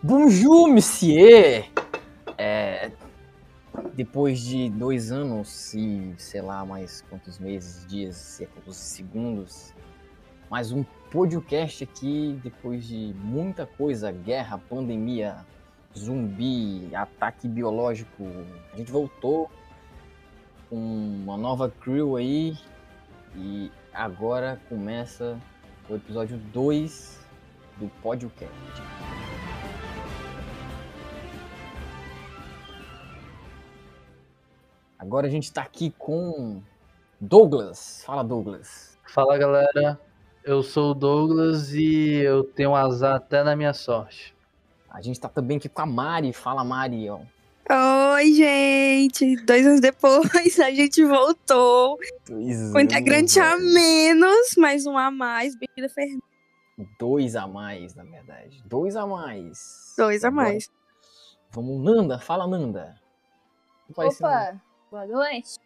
Bonjour, monsieur! É, depois de dois anos e sei lá mais quantos meses, dias, quantos segundos, mais um podcast aqui depois de muita coisa, guerra, pandemia, zumbi, ataque biológico. A gente voltou com uma nova crew aí e agora começa o episódio 2 do podcast. Agora a gente está aqui com Douglas. Fala, Douglas. Fala, galera. Eu sou o Douglas e eu tenho um azar até na minha sorte. A gente está também aqui com a Mari. Fala, Mari. Ó. Oi, gente! Dois anos depois a gente voltou. Dois Com integrante a menos, mais um a mais. Bem-vinda, Fernanda. Dois a mais, na verdade. Dois a mais. Dois a Agora, mais. Vamos, Nanda. Fala, Nanda. Parecendo- Opa, boa noite.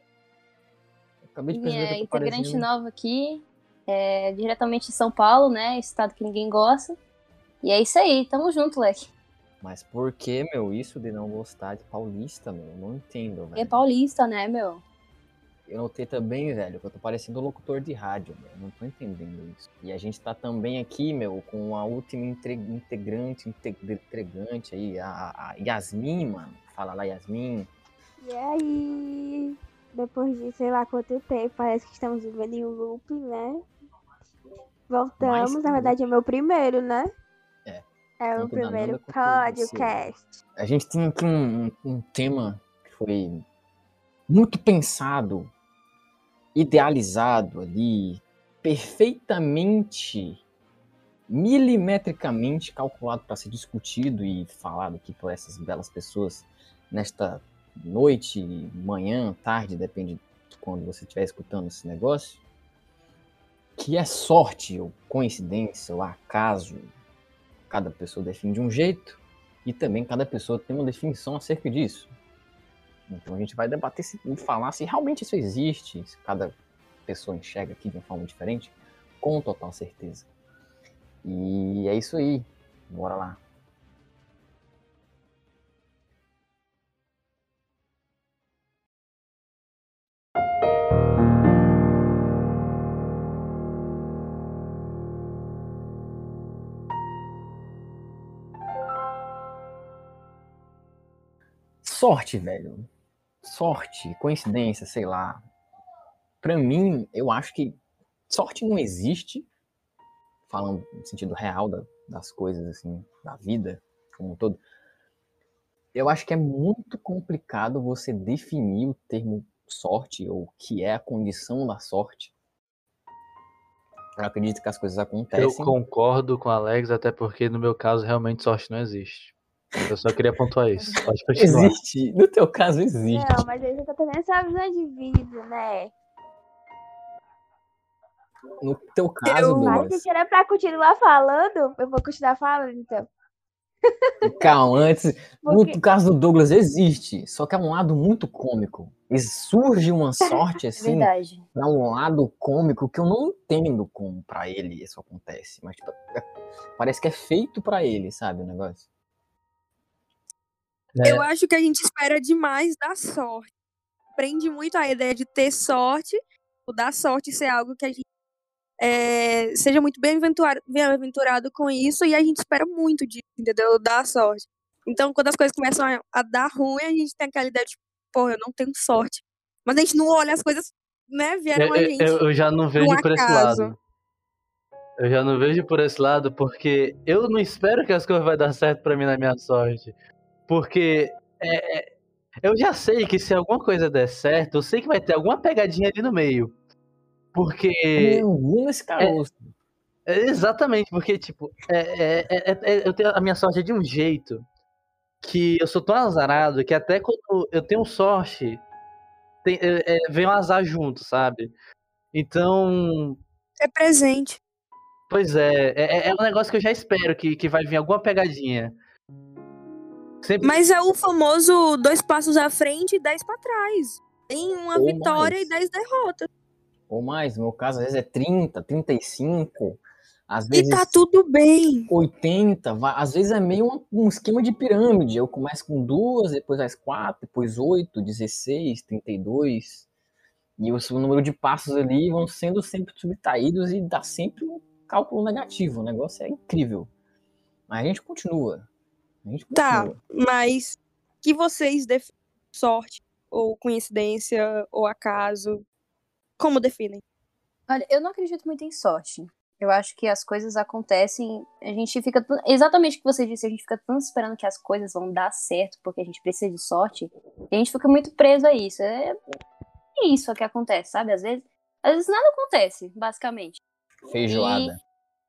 Acabei de Minha eu integrante nova aqui, é, diretamente de São Paulo, né? Estado que ninguém gosta. E é isso aí, tamo junto, Leque. Mas por que, meu, isso de não gostar de paulista, meu? Eu não entendo, É velho. paulista, né, meu? Eu notei também, velho, que eu tô parecendo um locutor de rádio, meu. Não tô entendendo isso. E a gente tá também aqui, meu, com a última integrante, integ- integrante aí, a- a Yasmin, mano. Fala lá, Yasmin. E aí, depois de sei lá quanto tempo, parece que estamos vivendo em um loop, né? Voltamos, Mais na verdade é meu primeiro, né? É. É o primeiro podcast. A gente tem aqui um- um tema que foi muito pensado, idealizado ali, perfeitamente, milimetricamente calculado para ser discutido e falado aqui por essas belas pessoas nesta noite, manhã, tarde, depende de quando você estiver escutando esse negócio, que é sorte ou coincidência ou acaso. Cada pessoa define de um jeito e também cada pessoa tem uma definição acerca disso. Então a gente vai debater se, e falar se realmente isso existe, se cada pessoa enxerga aqui de uma forma diferente, com total certeza. E é isso aí. Bora lá. Sorte, velho. Sorte, coincidência, sei lá. Pra mim, eu acho que sorte não existe, falando no sentido real da- das coisas, assim, da vida como um todo. Eu acho que é muito complicado você definir o termo sorte, ou o que é a condição da sorte. Eu acredito que as coisas Eu acontecem. concordo com o Alex, até porque no meu caso realmente sorte não existe. Eu só queria pontuar isso. Pode continuar. Existe. No teu caso, existe. Não, mas aí você tá tendo essa visão de vida, né? No teu caso, Eu- Mas Douglas. se era pra continuar falando, eu vou continuar falando, então. Calma, antes. Porque- No caso do Douglas, existe. Só que é um lado muito cômico. E surge uma sorte, É assim, verdade. pra um lado cômico que eu não entendo como pra ele isso acontece. Mas, tipo, é- parece que é feito pra ele, sabe, o negócio? É. Eu acho que a gente espera demais da sorte. Prende muito a ideia de ter sorte, o dar sorte ser algo que a gente é, seja muito bem-aventurado bem-aventurado com isso e a gente espera muito disso, entendeu? Dar sorte. Então, quando as coisas começam a, a dar ruim, a gente tem aquela ideia de, pô, eu não tenho sorte. Mas a gente não olha as coisas, né, vieram Eu, a gente. eu- eu já não vejo por esse lado. Eu já não vejo por esse lado, porque eu não espero que as coisas vão dar certo pra mim na minha sorte. Porque é, é, eu já sei que se alguma coisa der certo, eu sei que vai ter alguma pegadinha ali no meio. Porque. Tem algum nesse caroço. É, exatamente, porque, tipo, é, é- é- é- eu tenho a minha sorte é de um jeito que eu sou tão azarado que até quando eu tenho sorte, tem, é, é, vem um azar junto, sabe? Então, É presente. pois é, é, é um negócio que eu já espero que, que vai vir alguma pegadinha. Sempre, Mas é o famoso dois passos à frente e dez pra trás. Tem uma Ou vitória mais. e dez derrotas. Ou mais, no meu caso, às vezes é 30, 35. Às E vezes tá tudo bem. 80, vai- às vezes é meio um, um esquema de pirâmide. Eu começo com duas, depois as quatro, depois 8, 16, 32. E o número de passos ali vão sendo sempre subtraídos e dá sempre um cálculo negativo. O negócio é incrível. Mas a gente continua. Tá, mas que vocês definem sorte, ou coincidência, ou acaso? Como definem? Olha, eu não acredito muito em sorte. Eu acho que as coisas acontecem, a gente fica. tão- Exatamente o que você disse, a gente fica tanto esperando que as coisas vão dar certo porque a gente precisa de sorte, e a gente fica muito preso a isso. É é isso que acontece, sabe? Às vezes, às vezes nada acontece, basicamente. Feijoada.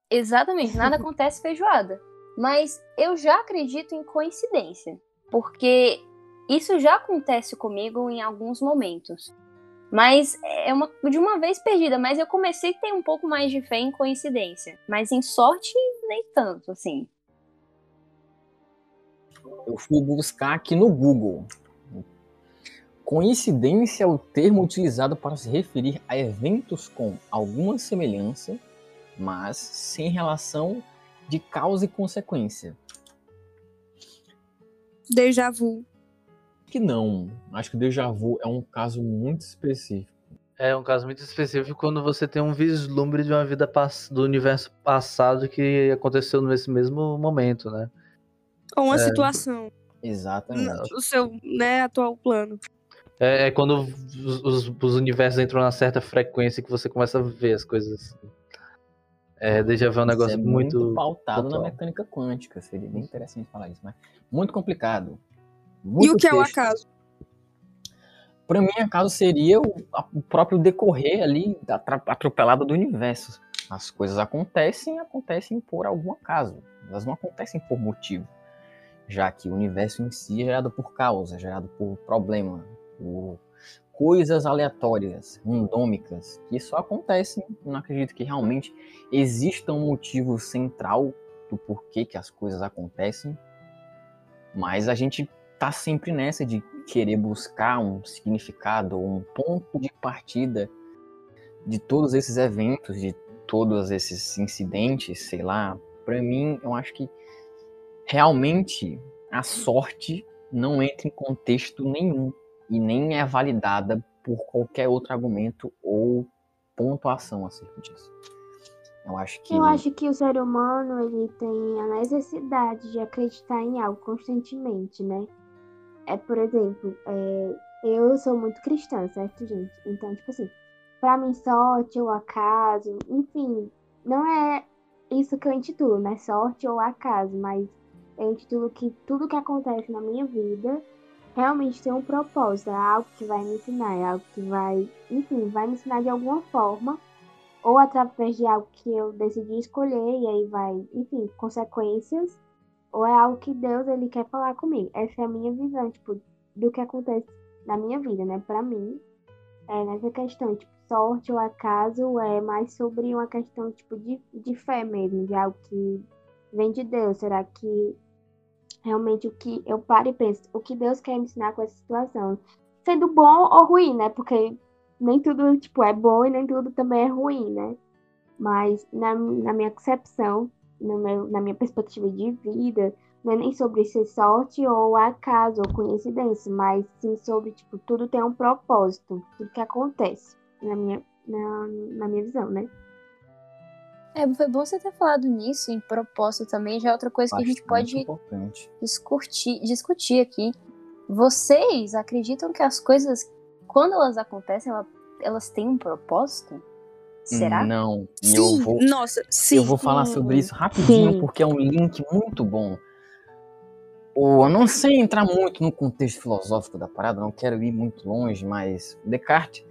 Exatamente, nada acontece feijoada. Mas eu já acredito em coincidência, porque isso já acontece comigo em alguns momentos. Mas é uma de uma vez perdida, mas eu comecei a ter um pouco mais de fé em coincidência, mas em sorte nem tanto, assim. Eu fui buscar aqui no Google. Coincidência é o termo utilizado para se referir a eventos com alguma semelhança, mas sem relação de causa e consequência. Déjà vu. Que não. Acho que o déjà vu é um caso muito específico. É um caso muito específico quando você tem um vislumbre de uma vida pass- do universo passado que aconteceu nesse mesmo momento, né? Ou uma É. situação. Exatamente. O seu, né, atual plano. É, é quando os, os- os universos entram numa certa frequência que você começa a ver as coisas. assim. É, déjà vu é um negócio é muito. pautado pontual. na mecânica quântica. Seria bem interessante falar isso, mas muito complicado. E Muito o que é o texto. acaso? Para mim, acaso seria o, a- o próprio decorrer ali da atropelada do universo. As coisas acontecem, acontecem por algum acaso. Elas não acontecem por motivo. Já que o universo em si é gerado por causa, é gerado por problema, por coisas aleatórias, randômicas, que só acontecem. Não acredito que realmente exista um motivo central do porquê que as coisas acontecem. Mas a gente tá sempre nessa de querer buscar um significado um ponto de partida de todos esses eventos, de todos esses incidentes, sei lá. Para mim, eu acho que realmente a sorte não entra em contexto nenhum e nem é validada por qualquer outro argumento ou pontuação acerca disso. Eu acho que Eu acho que o ser humano ele tem a necessidade de acreditar em algo constantemente, né? É, por exemplo, é, eu sou muito cristã, certo, gente? Então, tipo assim, pra mim, sorte ou acaso, enfim, não é isso que eu intitulo, né? Sorte ou acaso, mas eu intitulo que tudo que acontece na minha vida realmente tem um propósito, é algo que vai me ensinar, é algo que vai, enfim, vai me ensinar de alguma forma ou através de algo que eu decidi escolher e aí vai, enfim, consequências, ou é algo que Deus ele quer falar comigo. Essa é a minha visão, tipo, do que acontece na minha vida, né? Pra mim, é nessa questão, tipo, sorte ou acaso é mais sobre uma questão, tipo, de, de fé mesmo, de algo que vem de Deus. Será que realmente o que eu paro e penso, o que Deus quer me ensinar com essa situação? Sendo bom ou ruim, né? Porque nem tudo, tipo, é bom e nem tudo também é ruim, né? Mas na, na minha concepção, meu, na minha perspectiva de vida, não é nem sobre ser sorte ou acaso ou coincidência, mas sim sobre, tipo, tudo tem um propósito, tudo que acontece, na minha, na, na minha visão, né? É, foi bom você ter falado nisso, em propósito também, já é outra coisa que a gente bastante pode importante. discutir, discutir aqui. Vocês acreditam que as coisas, quando elas acontecem, ela- elas têm um propósito? Será? Não. Sim, eu vou nossa, sim. Eu vou falar sobre isso rapidinho, Sim. porque é um link muito bom. Ou, eu não sei entrar muito no contexto filosófico da parada, não quero ir muito longe, mas Descartes,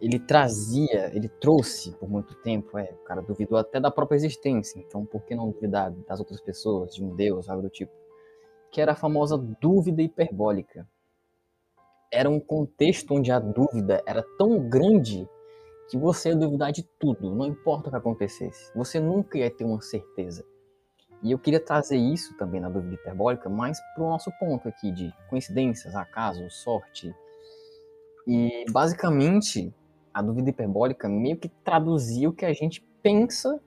ele trazia, ele trouxe por muito tempo, é, o cara duvidou até da própria existência, então por que não duvidar das outras pessoas, de um deus, algo do tipo? Que era a famosa dúvida hiperbólica. Era um contexto onde a dúvida era tão grande que você ia duvidar de tudo, não importa o que acontecesse. Você nunca ia ter uma certeza. E eu queria trazer isso também na dúvida hiperbólica, mas para o nosso ponto aqui de coincidências, acaso, sorte. E basicamente, a dúvida hiperbólica meio que traduzia o que a gente pensa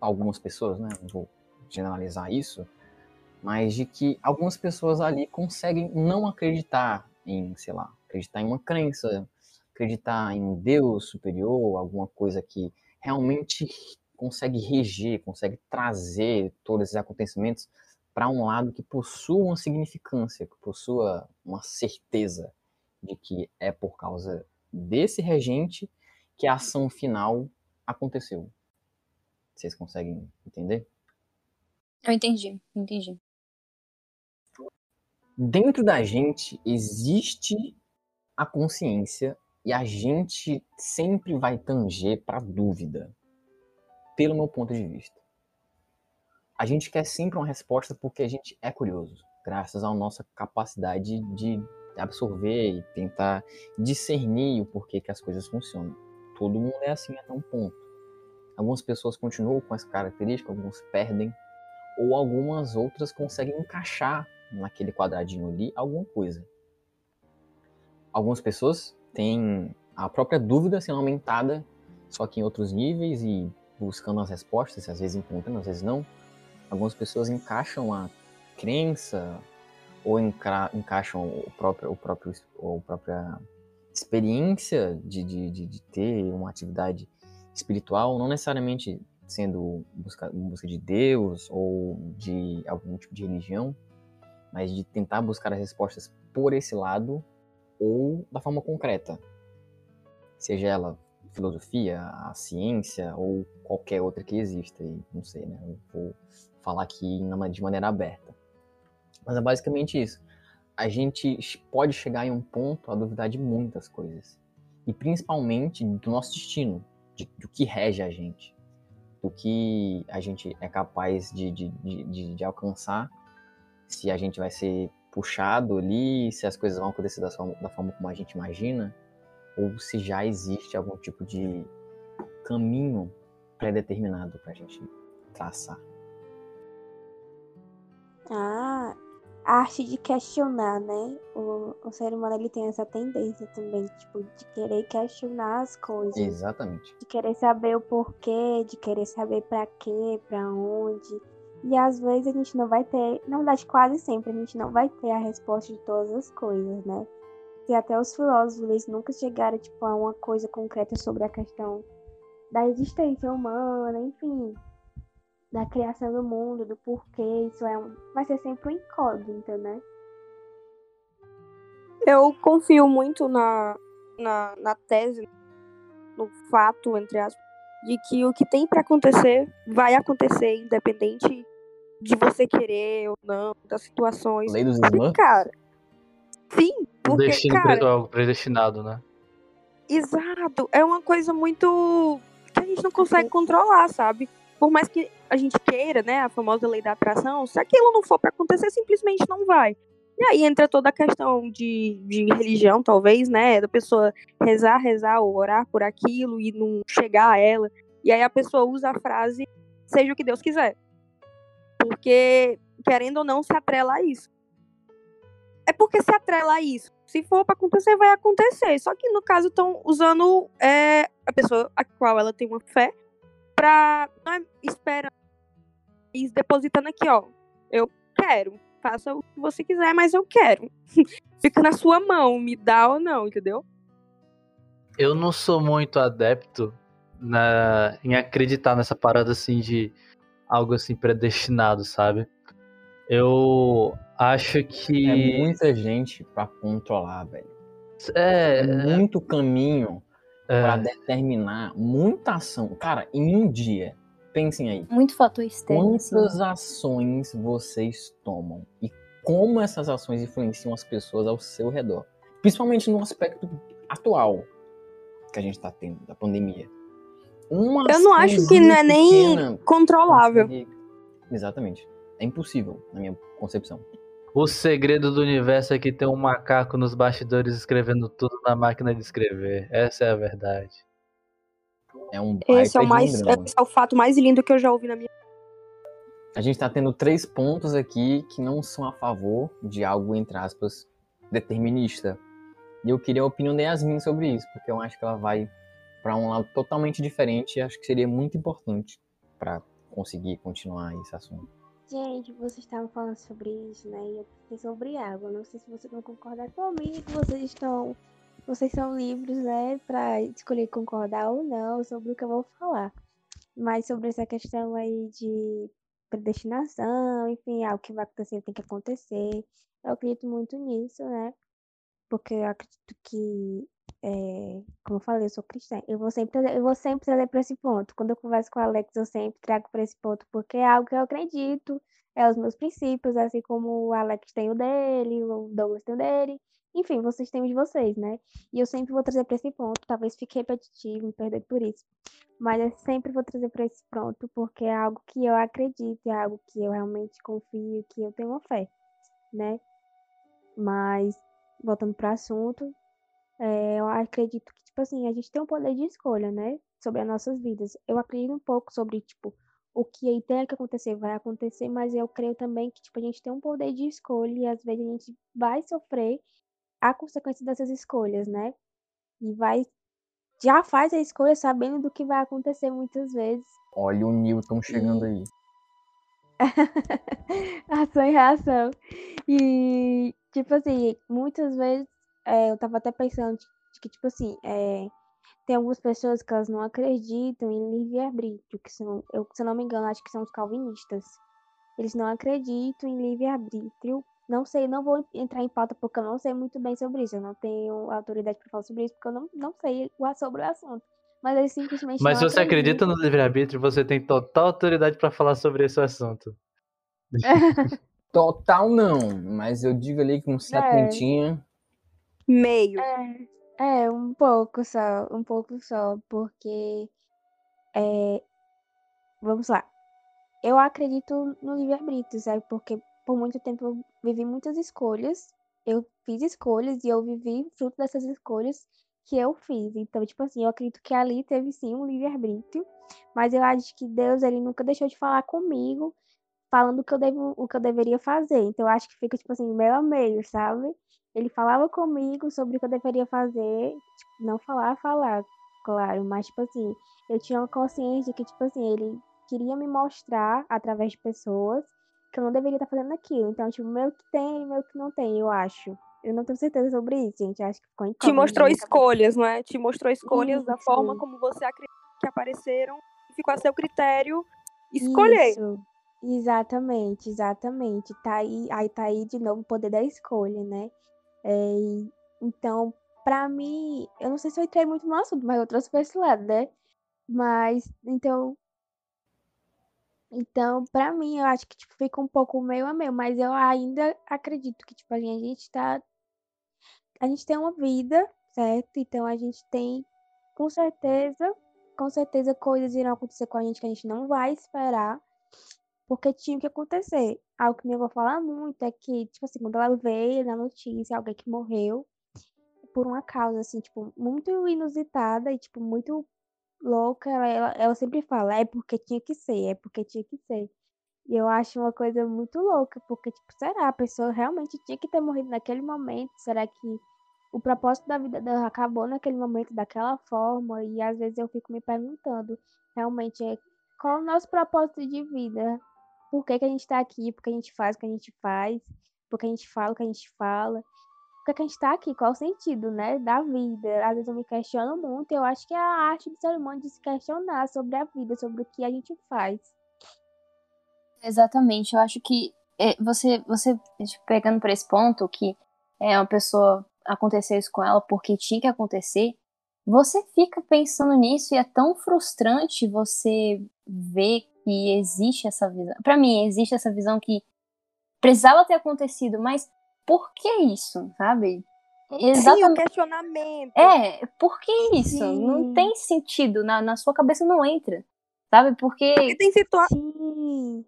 algumas pessoas, né? Vou generalizar isso, mas de que algumas pessoas ali conseguem não acreditar em, sei lá, acreditar em uma crença, acreditar em um Deus superior, alguma coisa que realmente consegue reger, consegue trazer todos esses acontecimentos para um lado que possua uma significância, que possua uma certeza de que é por causa desse regente que a ação final aconteceu. Vocês conseguem entender? Eu entendi, entendi. Dentro da gente existe a consciência e a gente sempre vai tanger para dúvida, pelo meu ponto de vista. A gente quer sempre uma resposta porque a gente é curioso, graças à nossa capacidade de absorver e tentar discernir o porquê que as coisas funcionam. Todo mundo é assim até um ponto. Algumas pessoas continuam com essa característica, algumas perdem, ou algumas outras conseguem encaixar naquele quadradinho ali alguma coisa. Algumas pessoas têm a própria dúvida sendo aumentada, só que em outros níveis e buscando as respostas, às vezes encontrando, às vezes não. Algumas pessoas encaixam a crença ou enca encaixam o próprio, o próprio, a própria experiência de, de, de, de ter uma atividade espiritual, não necessariamente sendo busca, busca de Deus ou de algum tipo de religião, mas de tentar buscar as respostas por esse lado ou da forma concreta, seja ela filosofia, a ciência ou qualquer outra que exista, e não sei, né? Eu vou falar aqui de maneira aberta. Mas é basicamente isso. A gente pode chegar em um ponto a duvidar de muitas coisas. E principalmente do nosso destino, de, do que rege a gente, do que a gente é capaz de, de, de, de alcançar, se a gente vai ser puxado ali, se as coisas vão acontecer da forma, da forma como a gente imagina, ou se já existe algum tipo de caminho pré-determinado para a gente traçar. Ah, a arte de questionar, né? O, o ser humano ele tem essa tendência também, tipo, de querer questionar as coisas. Exatamente. De querer saber o porquê, de querer saber para quê, para onde. E às vezes a gente não vai ter, na verdade, quase sempre a gente não vai ter a resposta de todas as coisas, né? E até os filósofos eles nunca chegaram tipo, a uma coisa concreta sobre a questão da existência humana, enfim, da criação do mundo, do porquê, isso é um, vai ser sempre um incógnito, né? Eu confio muito na, na, na tese, no fato, entre aspas, de que o que tem para acontecer vai acontecer, independente de você querer ou não, das situações. Lei dos cara, sim, porque, destino cara, algo predestinado, né? Exato, é uma coisa muito que a gente não consegue controlar, sabe? Por mais que a gente queira, né, a famosa lei da atração, se aquilo não for para acontecer, simplesmente não vai. E aí entra toda a questão de, de religião, talvez, né, da pessoa rezar, rezar ou orar por aquilo e não chegar a ela. E aí a pessoa usa a frase seja o que Deus quiser. Porque, querendo ou não, se atrela a isso. É porque se atrela a isso. Se for para acontecer, vai acontecer. Só que no caso estão usando é, a pessoa a qual ela tem uma fé pra não é esperando depositando aqui, ó. Eu quero. Faça o que você quiser, mas eu quero. Fica na sua mão, me dá ou não, entendeu? Eu não sou muito adepto na, em acreditar nessa parada assim de algo assim predestinado, sabe? Eu acho que. É muita gente para controlar, velho. É, É muito caminho é, para determinar muita ação. Cara, em um dia, pensem aí. Muito fator externo, assim. Quantas ações vocês tomam e como essas ações influenciam as pessoas ao seu redor? Principalmente no aspecto atual que a gente está tendo, da pandemia. Uma Eu não acho que não é nem controlável. consegue- Exatamente. É impossível, na minha concepção. O segredo do universo é que tem um macaco nos bastidores escrevendo tudo na máquina de escrever. Essa é a verdade. É um Esse é, o mais, drama. esse é o fato mais lindo que eu já ouvi na minha A gente está tendo três pontos aqui que não são a favor de algo, entre aspas, determinista. E eu queria a opinião da Yasmin sobre isso, porque eu acho que ela vai para um lado totalmente diferente e acho que seria muito importante para conseguir continuar esse assunto. Gente, vocês estavam falando sobre isso, né? E eu pensei sobre água. Não sei se vocês vão concordar comigo. Vocês estão. Vocês são livres, né? Pra escolher concordar ou não sobre o que eu vou falar. Mas sobre essa questão aí de predestinação, enfim, algo que vai acontecer tem que acontecer. Eu acredito muito nisso, né? Porque eu acredito que é, como eu falei, eu sou cristã. Eu vou sempre, eu vou sempre trazer para esse ponto. Quando eu converso com o Alex, eu sempre trago para esse ponto, porque é algo que eu acredito, é os meus princípios, assim como o Alex tem o dele, o Douglas tem o dele. Enfim, vocês têm os de vocês, né? E eu sempre vou trazer para esse ponto. Talvez fique repetitivo, me perdoe por isso. Mas eu sempre vou trazer para esse ponto, porque é algo que eu acredito, é algo que eu realmente confio, que eu tenho uma fé, né? Mas, voltando para o assunto, é, eu acredito que, tipo assim, a gente tem um poder de escolha, né? Sobre as nossas vidas. Eu acredito um pouco sobre, tipo, o que aí tem que acontecer vai acontecer, mas eu creio também que, tipo, a gente tem um poder de escolha e às vezes a gente vai sofrer a consequência dessas escolhas, né? E vai. Já faz a escolha sabendo do que vai acontecer muitas vezes. Olha o Newton chegando E- aí. Ação e reação. E, tipo assim, muitas vezes é, eu tava até pensando de, que, tipo assim, é, tem algumas pessoas que elas não acreditam em livre-arbítrio, que são, eu, se eu não me engano, acho que são os calvinistas. Eles não acreditam em livre-arbítrio. Não sei, não vou entrar em pauta porque eu não sei muito bem sobre isso. Eu não tenho autoridade para falar sobre isso porque eu não, não sei o- sobre o assunto. Mas eles simplesmente Mas se não você acredita no livre-arbítrio, você tem total autoridade pra falar sobre esse assunto. Total não, mas eu digo ali com setentinha. Meio. É, é, um pouco só, um pouco só, porque é, vamos lá. Eu acredito no livre-arbítrio, sabe? Porque por muito tempo vivi muitas escolhas, eu fiz escolhas e eu vivi fruto dessas escolhas que eu fiz. Então, tipo assim, eu acredito que ali teve sim um livre-arbítrio, mas eu acho que Deus, ele nunca deixou de falar comigo, falando o que eu devo, o que eu deveria fazer. Então, eu acho que fica, tipo assim, meio a meio, sabe? Ele falava comigo sobre o que eu deveria fazer, tipo, não falar, falar, claro, mas, tipo assim, eu tinha uma consciência de que, tipo assim, ele queria me mostrar, através de pessoas, que eu não deveria estar fazendo aquilo. Então, tipo, meio que tem e meio que não tem, eu acho. Eu não tenho certeza sobre isso, gente. Acho que ficou Te incógnito na mostrou escolhas, não é? Te mostrou escolhas da forma Isso. como você acredita que apareceram e ficou a seu critério escolher. Isso. Exatamente, exatamente. Tá aí, aí tá aí de novo o poder da escolha, né? É, então, pra mim, eu não sei se eu entrei muito no assunto, mas eu trouxe pra esse lado, né? Mas, então, então, pra mim, eu acho que tipo, fica um pouco meio a meio, mas eu ainda acredito que, tipo, a gente tá. A gente tem uma vida, certo? Então a gente tem, com certeza, com certeza, coisas irão acontecer com a gente que a gente não vai esperar, porque tinha que acontecer. Algo que minha avó fala muito é que, tipo assim, quando ela vê na notícia alguém que morreu por uma causa, assim, tipo, muito inusitada e, tipo, muito louca, ela, ela, ela sempre fala, é porque tinha que ser, é porque tinha que ser. E eu acho uma coisa muito louca, porque, tipo, será? A pessoa realmente tinha que ter morrido naquele momento? Será que o propósito da vida dela acabou naquele momento daquela forma? E às vezes eu fico me perguntando, realmente, é, qual é o nosso propósito de vida? Por que, que a gente tá aqui? Por que a gente faz o que a gente faz? Por que a gente fala o que a gente fala? Que, a gente tá aqui? Qual o sentido, né, da vida? Às vezes eu me questiono muito, eu acho que é a arte do ser humano de se questionar sobre a vida, sobre o que a gente faz. Exatamente, eu acho que é, você, você pegando para esse ponto que é uma pessoa aconteceu isso com ela porque tinha que acontecer, você fica pensando nisso e é tão frustrante você ver que existe essa visão. Para mim, existe essa visão que precisava ter acontecido, mas por que isso, sabe? Sim, o Exatamente. questionamento. É, por que isso? Não Sim. tem sentido, na, na sua cabeça não entra, sabe? Porque Porque tem, situa Sim,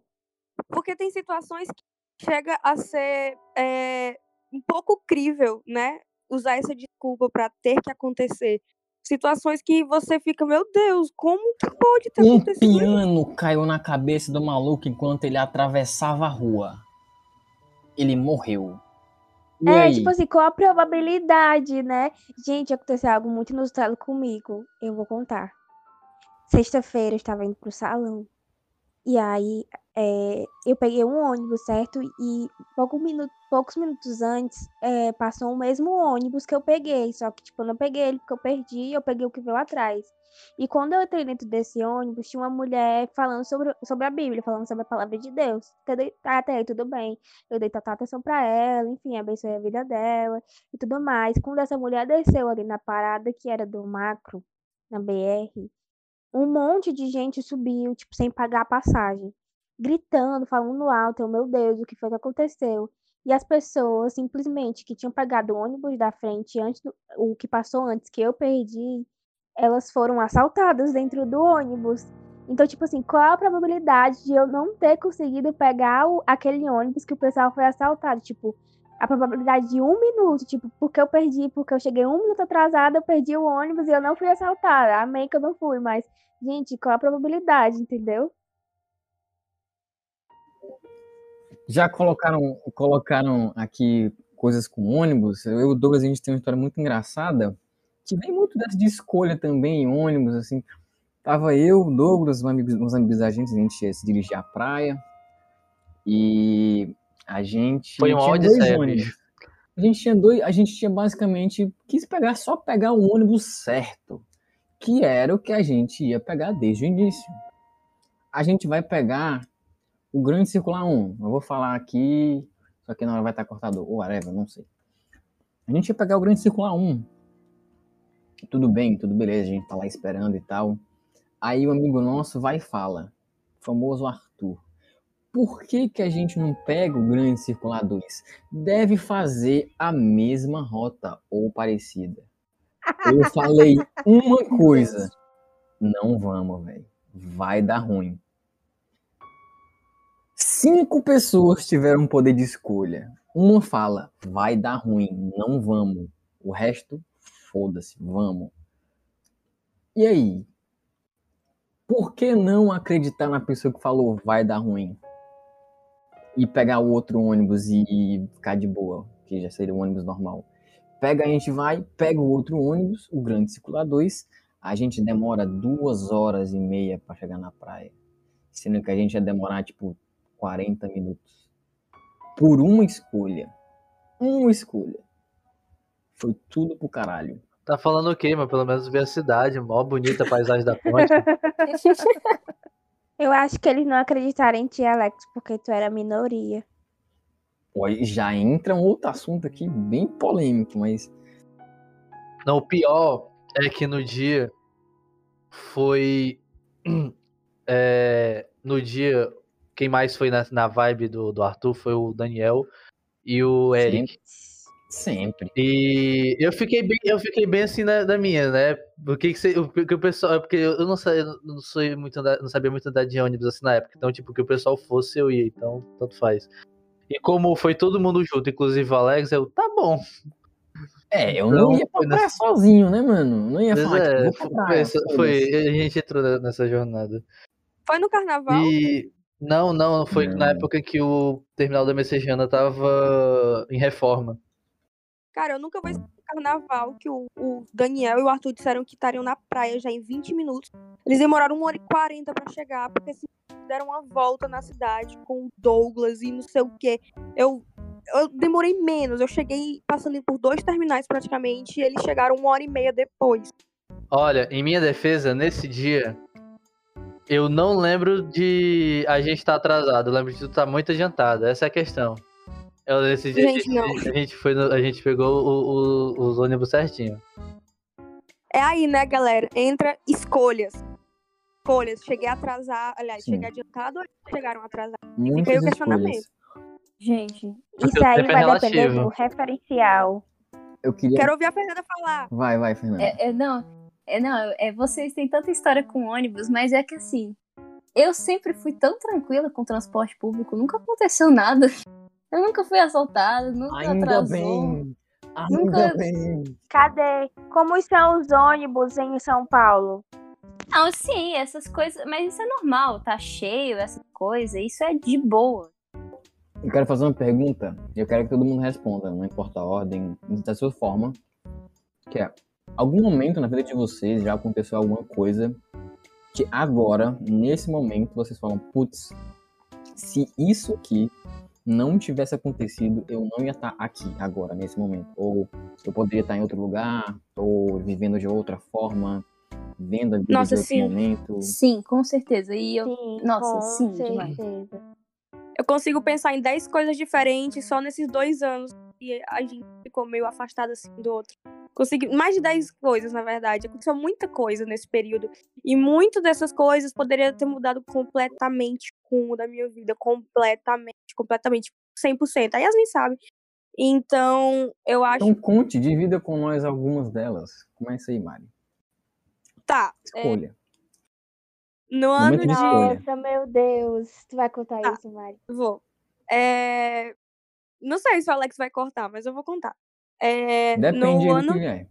porque tem situações que chega a ser é, um pouco crível, né? Usar essa desculpa pra ter que acontecer. Situações que você fica, meu Deus, como que pode ter Um acontecido isso? piano caiu na cabeça do maluco enquanto ele atravessava a rua. Ele morreu. E É, aí? tipo assim, qual a probabilidade, né? Gente, aconteceu algo muito inusitado comigo. Eu vou contar. Sexta-feira eu estava indo pro salão. E aí é, eu peguei um ônibus, certo? E pouco minuto, poucos minutos antes é, passou o mesmo ônibus que eu peguei. Só que, tipo, eu não peguei ele porque eu perdi, eu peguei o que veio atrás. E quando eu entrei dentro desse ônibus, tinha uma mulher falando sobre, sobre a Bíblia, falando sobre a palavra de Deus. Até aí, tudo bem. Eu dei total atenção pra ela, enfim, abençoei a vida dela e tudo mais. Quando essa mulher desceu ali na parada que era do macro, na BR, um monte de gente subiu, tipo, sem pagar a passagem gritando, falando alto, meu Deus, o que foi que aconteceu? E as pessoas simplesmente que tinham pegado o ônibus da frente antes do, o que passou antes que eu perdi, elas foram assaltadas dentro do ônibus. Então, tipo assim, qual a probabilidade de eu não ter conseguido pegar o, aquele ônibus que o pessoal foi assaltado? Tipo, a probabilidade de um minuto, tipo, porque eu perdi, porque eu cheguei um minuto atrasada, eu perdi o ônibus e eu não fui assaltada. Amém que eu não fui, mas, gente, qual a probabilidade, entendeu? Já colocaram, colocaram aqui coisas com ônibus. Eu e o Douglas, a gente tem uma história muito engraçada, que vem muito dessa de escolha também em ônibus, assim. Tava eu, Douglas, uns amigos, uns amigos da gente, a gente ia se dirigir à praia, e a gente Foi tinha dois ônibus. A gente tinha dois, a gente tinha basicamente quis pegar só pegar o ônibus certo, que era o que a gente ia pegar desde o início. A gente vai pegar o grande circular 1. Eu vou falar aqui, só que na hora vai estar cortado, ou whatever, não sei. A gente ia pegar o grande circular 1. Tudo bem, tudo beleza, a gente tá lá esperando e tal. Aí o amigo nosso vai e fala, famoso Arthur, por que, que a gente não pega o grande circular 2? Deve fazer a mesma rota ou parecida. Eu falei uma coisa. Não vamos, velho. Vai dar ruim. Cinco pessoas tiveram poder de escolha. Uma fala, vai dar ruim, não vamos. O resto, foda-se, vamos. E aí? Por que não acreditar na pessoa que falou vai dar ruim? E pegar o outro ônibus e ficar de boa, que já seria o ônibus normal. Pega, a gente vai, pega o outro ônibus, o grande circular 2, a gente demora duas horas e meia para chegar na praia. Sendo que a gente ia demorar, tipo, 40 minutos. Por uma escolha. Uma escolha. Foi tudo pro caralho. Tá falando o quê, mas pelo menos ver a cidade, mó bonita a paisagem da ponte. Eu acho que eles não acreditaram em ti, Alex, porque tu era minoria. Pô, aí já entra um outro assunto aqui bem polêmico, mas Não, o pior é que no dia foi. é, no dia, quem mais foi na, na vibe do, do Arthur foi o Daniel e o Eric. Sempre. E eu fiquei bem, eu fiquei bem assim na, da minha, né? Porque que você, o que o pessoal, porque eu não sei, eu não sou muito andar- não sabia muito andar de ônibus assim na época. Então, tipo, que o pessoal fosse eu ia, então tanto faz. E como foi todo mundo junto, inclusive o Alex, eu, tá bom. É, eu Então, não ia pra nessa- sozinho, né, mano? Não ia falar, é, tipo, vou pra praia. foi, foi- a gente entrou nessa jornada. Foi no carnaval? E não, não, foi Não. na época que o terminal da Messejana tava em reforma. Cara, eu nunca vou esquecer o carnaval que o, o Daniel e o Arthur disseram que estariam na praia já em 20 minutos. Eles demoraram 1 hora e 40 pra chegar, porque assim, deram uma volta na cidade com o Douglas e não sei o quê. Eu, eu demorei menos, eu cheguei passando por dois terminais praticamente e eles chegaram uma hora e meia depois. Olha, em minha defesa, nesse dia, eu não lembro de a gente estar atrasado. Eu lembro de tu estar muito adiantado. Essa é a questão. Eu, dia, Gente, a, não. gente, a gente foi no- a gente pegou o- o- os ônibus certinho. É aí, né, galera? Entra escolhas. Escolhas. Cheguei atrasado. Aliás, Sim. cheguei adiantado ou chegaram atrasados? Muitas veio o escolhas. questionamento. Gente, Porque Isso aí vai depender relativo. do referencial. Eu queria. Quero ouvir a Fernanda falar. Vai, vai, Fernando. é, é- não, é, não, é, vocês têm tanta história com ônibus, mas é que assim, eu sempre fui tão tranquila com o transporte público, nunca aconteceu nada. Eu nunca fui assaltada, nunca Ainda atrasou. bem. Ainda Nunca- bem. Cadê? Como são os ônibus em São Paulo? Não, sim, essas coisas, mas isso é normal, tá cheio, essa coisa, isso é de boa. Eu quero fazer uma pergunta e eu quero que todo mundo responda, não importa a ordem, da sua forma. Que é, algum momento na vida de vocês já aconteceu alguma coisa que agora, nesse momento, vocês falam, putz, se isso aqui não tivesse acontecido, eu não ia estar aqui agora, nesse momento. Ou eu poderia estar em outro lugar, ou vivendo de outra forma, vendo a vida Nossa, de outro sim. momento. Sim, com certeza. E eu. Sim, Nossa, com sim, demais. Eu consigo pensar em 10 coisas diferentes só nesses dois anos e a gente ficou meio afastado assim do outro. Consegui mais de 10 coisas, na verdade. Aconteceu muita coisa nesse período. E muitas dessas coisas poderia ter mudado completamente o rumo da minha vida. Completamente, completamente. 100%. A Yasmin sabe. Então, eu acho. Então conte, divida com nós algumas delas. Começa aí, Mari. Tá. é, Escolha. No ano Momento de. Nossa, meu Deus. Tu vai contar Tá. isso, Mari? Vou. É, Não sei se o Alex vai cortar, mas eu vou contar. É, Depende no do ano que vier.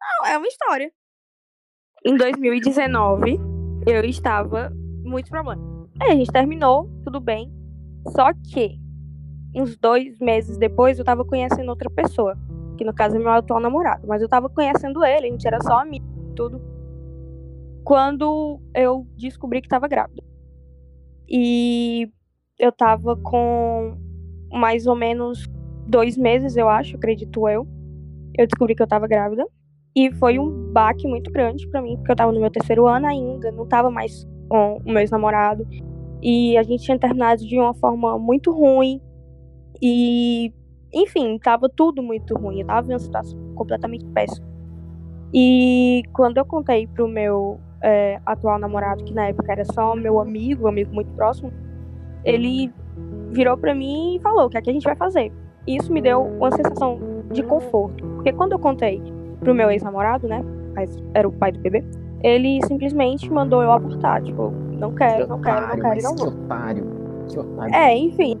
Não, é uma história. Em 2019, eu estava muito problema. Aí a gente terminou, tudo bem. Só que, uns dois meses depois, eu tava conhecendo outra pessoa. Que no caso é meu atual namorado. Mas eu tava conhecendo ele, a gente era só amigo e tudo. Quando eu descobri que tava grávida. E eu tava com mais ou menos dois meses, eu acho, acredito eu. Eu descobri que eu tava grávida. E foi um baque muito grande pra mim, porque eu tava no meu terceiro ano ainda, não tava mais com o meu ex-namorado. E a gente tinha terminado de uma forma muito ruim. E, enfim, tava tudo muito ruim. Eu tava em uma situação completamente péssima. E quando eu contei pro meu é, atual namorado, que na época era só meu amigo, amigo muito próximo, ele virou pra mim e falou: o que é que a gente vai fazer? E isso me deu uma sensação de conforto. Porque quando eu contei pro meu ex-namorado, né? Mas era o pai do bebê, ele simplesmente mandou eu abortar. Tipo, não quero, não quero, não Otário, quero, não que vou. otário. Que otário. É, enfim.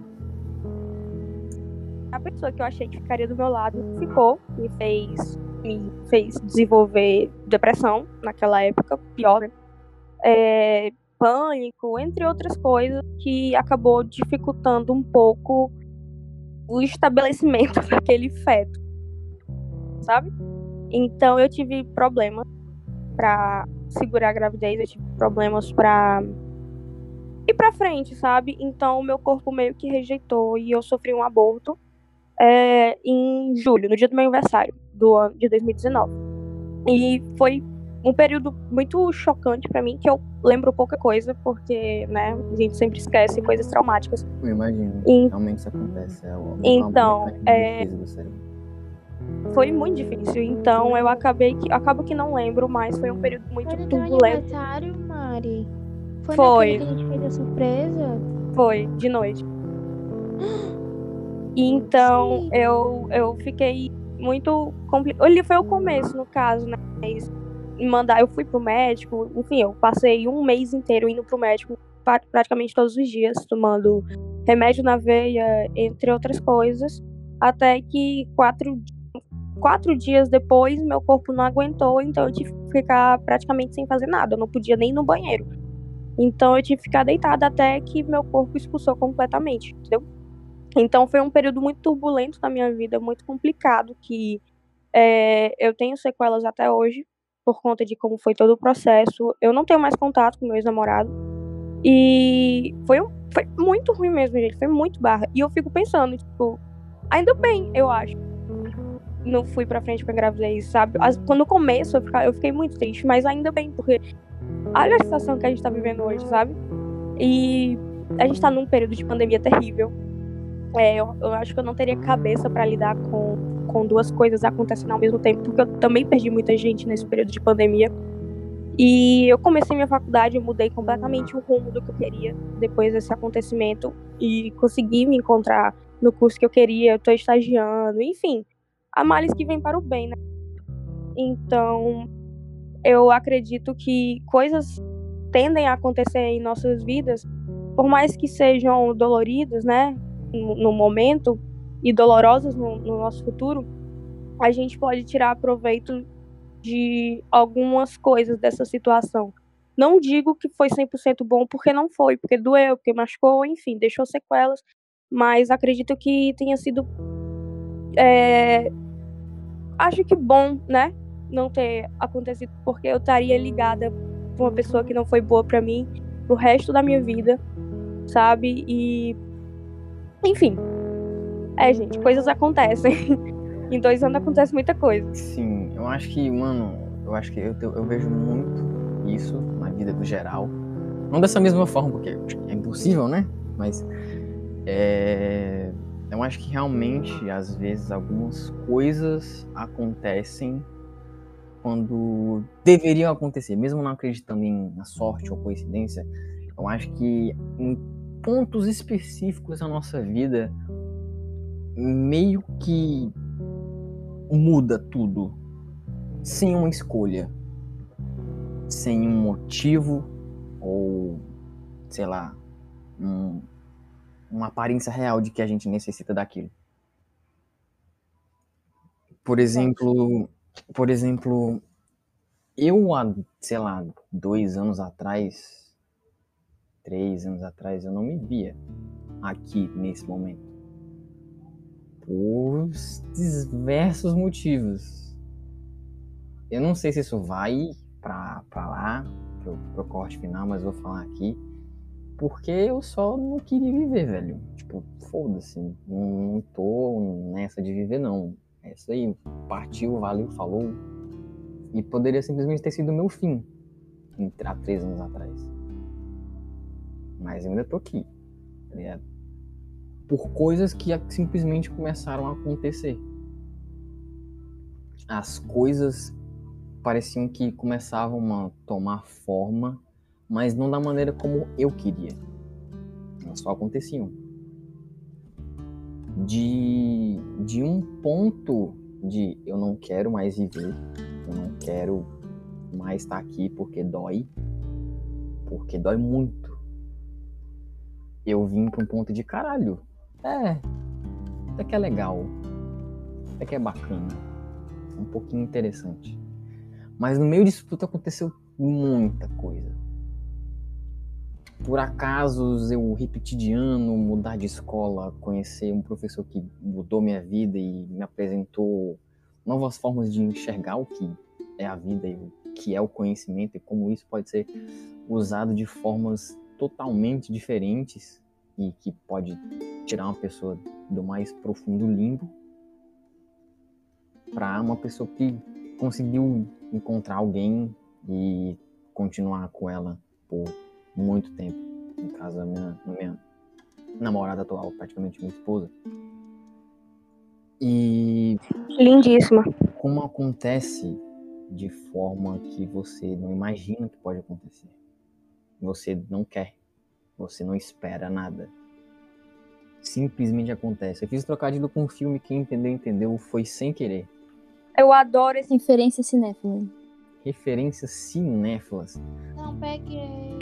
A pessoa que eu achei que ficaria do meu lado ficou, me fez, me fez desenvolver depressão naquela época, pior, né? É, pânico, entre outras coisas, que acabou dificultando um pouco o estabelecimento daquele feto, sabe? Então eu tive problemas pra segurar a gravidez, eu tive problemas pra ir pra frente, sabe? Então o meu corpo meio que rejeitou e eu sofri um aborto é, em julho, no dia do meu aniversário do ano de 2019. E foi um período muito chocante pra mim, que eu lembro pouca coisa, porque, né, a gente sempre esquece coisas traumáticas. Eu imagino. E- Realmente isso acontece. É o, Então, é um de é- defesa do cérebro. Foi muito difícil, então eu acabei que acabo que não lembro, mas foi um período muito Foi turbulento. aniversário, Mari? Foi, Foi. que a gente fez a surpresa? Foi, de noite. E então Sim. eu, eu fiquei muito complicado. Ali foi o começo, no caso, né? Mas mandar, eu fui pro médico, enfim, eu passei um mês inteiro indo pro médico pra- praticamente todos os dias, tomando remédio na veia, entre outras coisas, até que quatro, quatro dias depois meu corpo não aguentou, então eu tive que ficar praticamente sem fazer nada, eu não podia nem ir no banheiro. Então eu tive que ficar deitada até que meu corpo expulsou completamente, entendeu? Então foi um período muito turbulento na minha vida, muito complicado, que é, eu tenho sequelas até hoje, por conta de como foi todo o processo. Eu não tenho mais contato com meu ex-namorado. E foi, um- foi muito ruim mesmo, gente. Foi muito barra. E eu fico pensando, tipo, ainda bem, eu acho. Não fui pra frente com a gravidez, sabe? As- Quando começo eu, fica- eu fiquei muito triste, mas ainda bem, porque olha a situação que a gente tá vivendo hoje, sabe? E a gente tá num período de pandemia terrível. É, eu, eu acho que eu não teria cabeça pra lidar com, com duas coisas acontecendo ao mesmo tempo, porque eu também perdi muita gente nesse período de pandemia. E eu comecei minha faculdade, eu mudei completamente o rumo do que eu queria depois desse acontecimento e consegui me encontrar no curso que eu queria, eu tô estagiando, enfim, há males que vêm para o bem, né? Então, eu acredito que coisas tendem a acontecer em nossas vidas, por mais que sejam doloridas, né, no, momento e dolorosas no, no nosso futuro, a gente pode tirar proveito de algumas coisas dessa situação. Não digo que foi 100% bom, porque não foi, porque doeu, porque machucou, enfim, deixou sequelas, mas acredito que tenha sido. é, Acho que bom, né? Não ter acontecido, porque eu estaria ligada pra uma pessoa que não foi boa para mim pro resto da minha vida, sabe? E. Enfim. É, gente, coisas acontecem. em dois anos acontece muita coisa. Sim, eu acho que, mano, eu acho que eu, eu vejo muito isso na vida do geral. Não dessa mesma forma, porque é impossível, né? Mas é, eu acho que realmente, às vezes, algumas coisas acontecem quando deveriam acontecer, mesmo não acreditando em na sorte ou coincidência. Eu acho que pontos específicos da nossa vida, meio que muda tudo, sem uma escolha, sem um motivo ou, sei lá, um, uma aparência real de que a gente necessita daquilo. Por exemplo, por exemplo, eu há, sei lá, dois anos atrás, três anos atrás, eu não me via aqui nesse momento. Por diversos motivos. Eu não sei se isso vai pra lá, pro, pro corte final, mas vou falar aqui. Porque eu só não queria viver, velho. Tipo, foda-se. Não, não tô nessa de viver, não. É isso aí. Partiu, valeu, falou. E poderia simplesmente ter sido o meu fim. Há três anos atrás. Mas ainda tô aqui. Tá? Por coisas que simplesmente começaram a acontecer. As coisas pareciam que começavam a tomar forma mas não da maneira como eu queria. Elas só aconteciam. De, de um ponto de eu não quero mais viver, eu não quero mais estar aqui porque dói, porque dói muito. Eu vim para um ponto de caralho. É, até que é legal, até que é bacana, um pouquinho interessante. Mas no meio disso tudo aconteceu muita coisa por acaso eu repeti de ano, mudar de escola, conhecer um professor que mudou minha vida e me apresentou novas formas de enxergar o que é a vida e o que é o conhecimento e como isso pode ser usado de formas totalmente diferentes e que pode tirar uma pessoa do mais profundo limbo para uma pessoa que conseguiu encontrar alguém e continuar com ela por muito tempo. No caso, a minha, a minha namorada atual, praticamente minha esposa. E. Lindíssima. Como acontece de forma que você não imagina que pode acontecer. Você não quer. Você não espera nada. Simplesmente acontece. Eu fiz trocadilho com um filme, quem entendeu, entendeu, foi sem querer. Eu adoro esse. Referência cinéfila. Referências cinéfilas. Não peguei.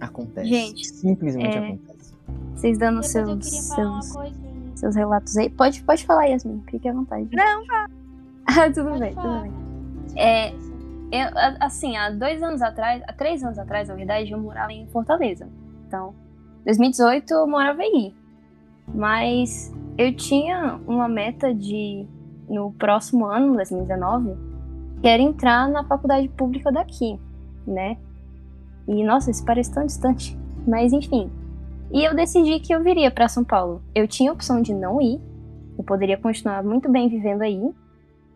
Acontece. Gente, Simplesmente é- acontece. Vocês dando Depois seus, queria falar uma seus, seus relatos aí. Pode, pode falar, Yasmin. Fique à vontade. Não, Ah, tudo Pode bem, falar. tudo bem. É, Eu, assim, há dois anos atrás, há três anos atrás, na verdade, eu morava em Fortaleza. Então, 2018 eu morava aí. Mas eu tinha uma meta de, no próximo ano, 2019, que era entrar na faculdade pública daqui, né? E, nossa, isso parece tão distante. Mas, enfim. E eu decidi que eu viria para São Paulo. Eu tinha a opção de não ir. Eu poderia continuar muito bem vivendo aí.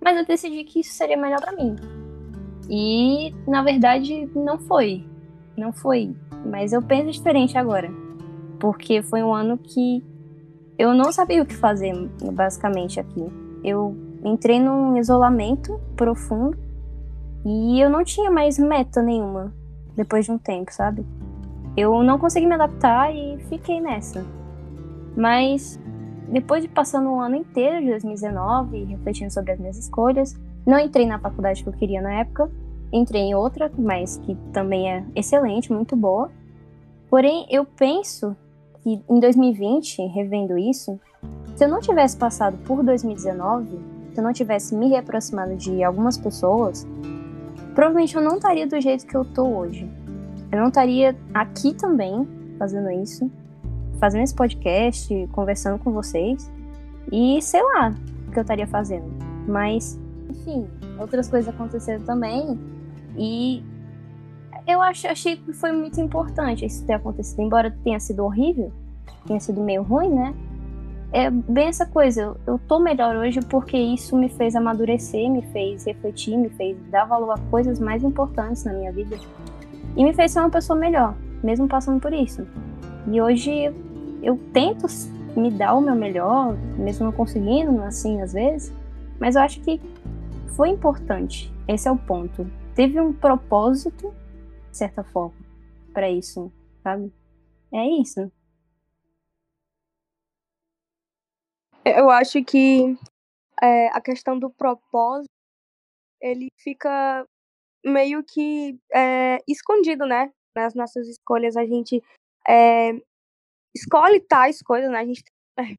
Mas eu decidi que isso seria melhor para mim. E, na verdade, não foi. Não foi. Mas eu penso diferente agora. Porque foi um ano que eu não sabia o que fazer, basicamente, aqui. Eu entrei num isolamento profundo e eu não tinha mais meta nenhuma depois de um tempo, sabe? Eu não consegui me adaptar e fiquei nessa. Mas depois de passando um ano inteiro de 2019 refletindo sobre as minhas escolhas, não entrei na faculdade que eu queria na época, entrei em outra, mas que também é excelente, muito boa. Porém, eu penso que em 2020, revendo isso, se eu não tivesse passado por 2019, se eu não tivesse me reaproximado de algumas pessoas, provavelmente eu não estaria do jeito que eu tô hoje. Eu não estaria aqui também fazendo isso, fazendo esse podcast, conversando com vocês e sei lá o que eu estaria fazendo. Mas, enfim, outras coisas aconteceram também e eu acho, achei que foi muito importante isso ter acontecido, embora tenha sido horrível, tenha sido meio ruim, né? É bem essa coisa, eu, eu tô melhor hoje porque isso me fez amadurecer, me fez refletir, me fez dar valor a coisas mais importantes na minha vida. E me fez ser uma pessoa melhor, mesmo passando por isso. E hoje eu tento me dar o meu melhor, mesmo não conseguindo, assim, às vezes. Mas eu acho que foi importante. Esse é o ponto. Teve um propósito, de certa forma, para isso, sabe? É isso. Eu acho que é, a questão do propósito, ele fica meio que é, escondido, né? Nas nossas escolhas, a gente é, escolhe tais coisas, né? A gente,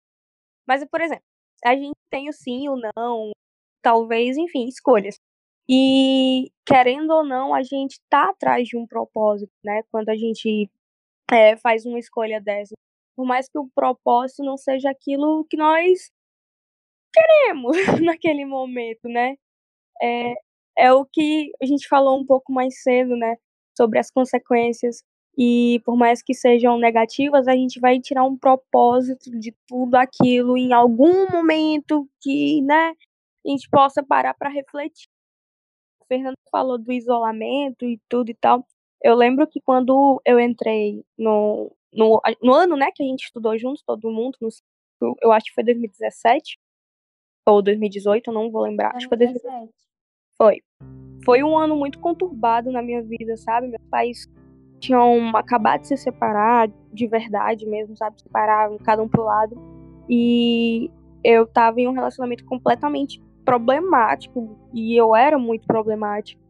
mas, por exemplo, a gente tem o sim, o não, talvez, enfim, escolhas. E, querendo ou não, a gente tá atrás de um propósito, né? Quando a gente é, faz uma escolha dessa. Por mais que o propósito não seja aquilo que nós queremos naquele momento, né? É, é o que a gente falou um pouco mais cedo, né? Sobre as consequências. E por mais que sejam negativas, a gente vai tirar um propósito de tudo aquilo em algum momento que, né, a gente possa parar para refletir. O Fernando falou do isolamento e tudo e tal. Eu lembro que quando eu entrei no, no, no ano, né, que a gente estudou juntos, todo mundo, no, eu acho que foi 2017 ou 2018, eu não vou lembrar. Acho que foi 2017. Foi. Foi um ano muito conturbado na minha vida, sabe? Meus pais tinham acabado de se separar, de verdade mesmo, sabe? Separaram cada um pro lado. E eu tava em um relacionamento completamente problemático. E eu era muito problemática.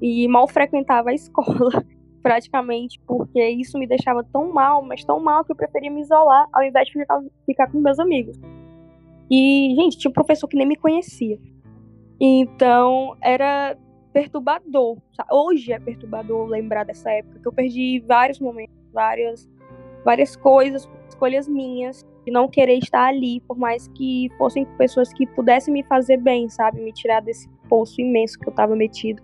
E mal frequentava a escola, praticamente, porque isso me deixava tão mal, mas tão mal que eu preferia me isolar ao invés de ficar, ficar com meus amigos. E, gente, tinha um professor que nem me conhecia. Então, era perturbador. Hoje é perturbador lembrar dessa época, que eu perdi vários momentos, várias, várias coisas, escolhas minhas, de não querer estar ali, por mais que fossem pessoas que pudessem me fazer bem, sabe? Me tirar desse poço imenso que eu tava metido.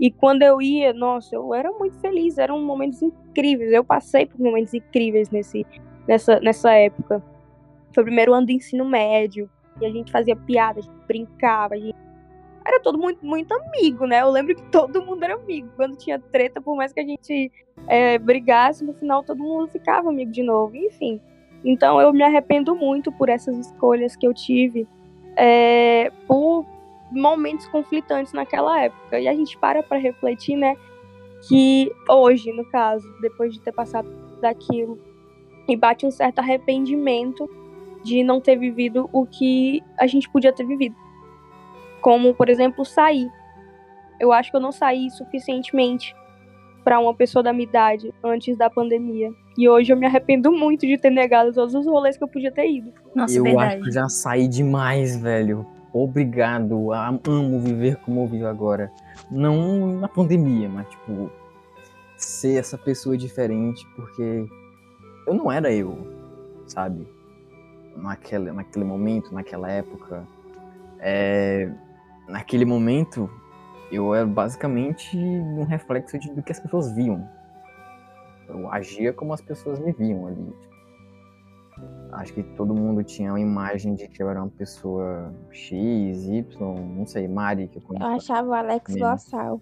E quando eu ia, nossa, eu era muito feliz, eram momentos incríveis. Eu passei por momentos incríveis nesse, nessa, nessa época. Foi o primeiro ano do ensino médio, e a gente fazia piada, a gente brincava, a gente era todo muito, muito amigo, né? Eu lembro que todo mundo era amigo. Quando tinha treta, por mais que a gente é, brigasse, no final todo mundo ficava amigo de novo. Enfim. Então eu me arrependo muito por essas escolhas que eu tive é, por momentos conflitantes naquela época. E a gente para para refletir, né? Que hoje, no caso, depois de ter passado daquilo, e bate um certo arrependimento de não ter vivido o que a gente podia ter vivido como, por exemplo, sair. Eu acho que eu não saí suficientemente para uma pessoa da minha idade antes da pandemia. E hoje eu me arrependo muito de ter negado todos os rolês que eu podia ter ido. Nossa, eu verdade. acho que já saí demais, velho. Obrigado. Amo viver como eu vivo agora. Não na pandemia, mas tipo ser essa pessoa diferente, porque eu não era eu, sabe? Naquele, naquele momento, naquela época. É, naquele momento, eu era basicamente um reflexo de, do que as pessoas viam. Eu agia como as pessoas me viam ali. Tipo. Acho que todo mundo tinha uma imagem de que eu era uma pessoa X, Y, não sei, Mari, que eu conheço. Eu achava o Alex Bossal.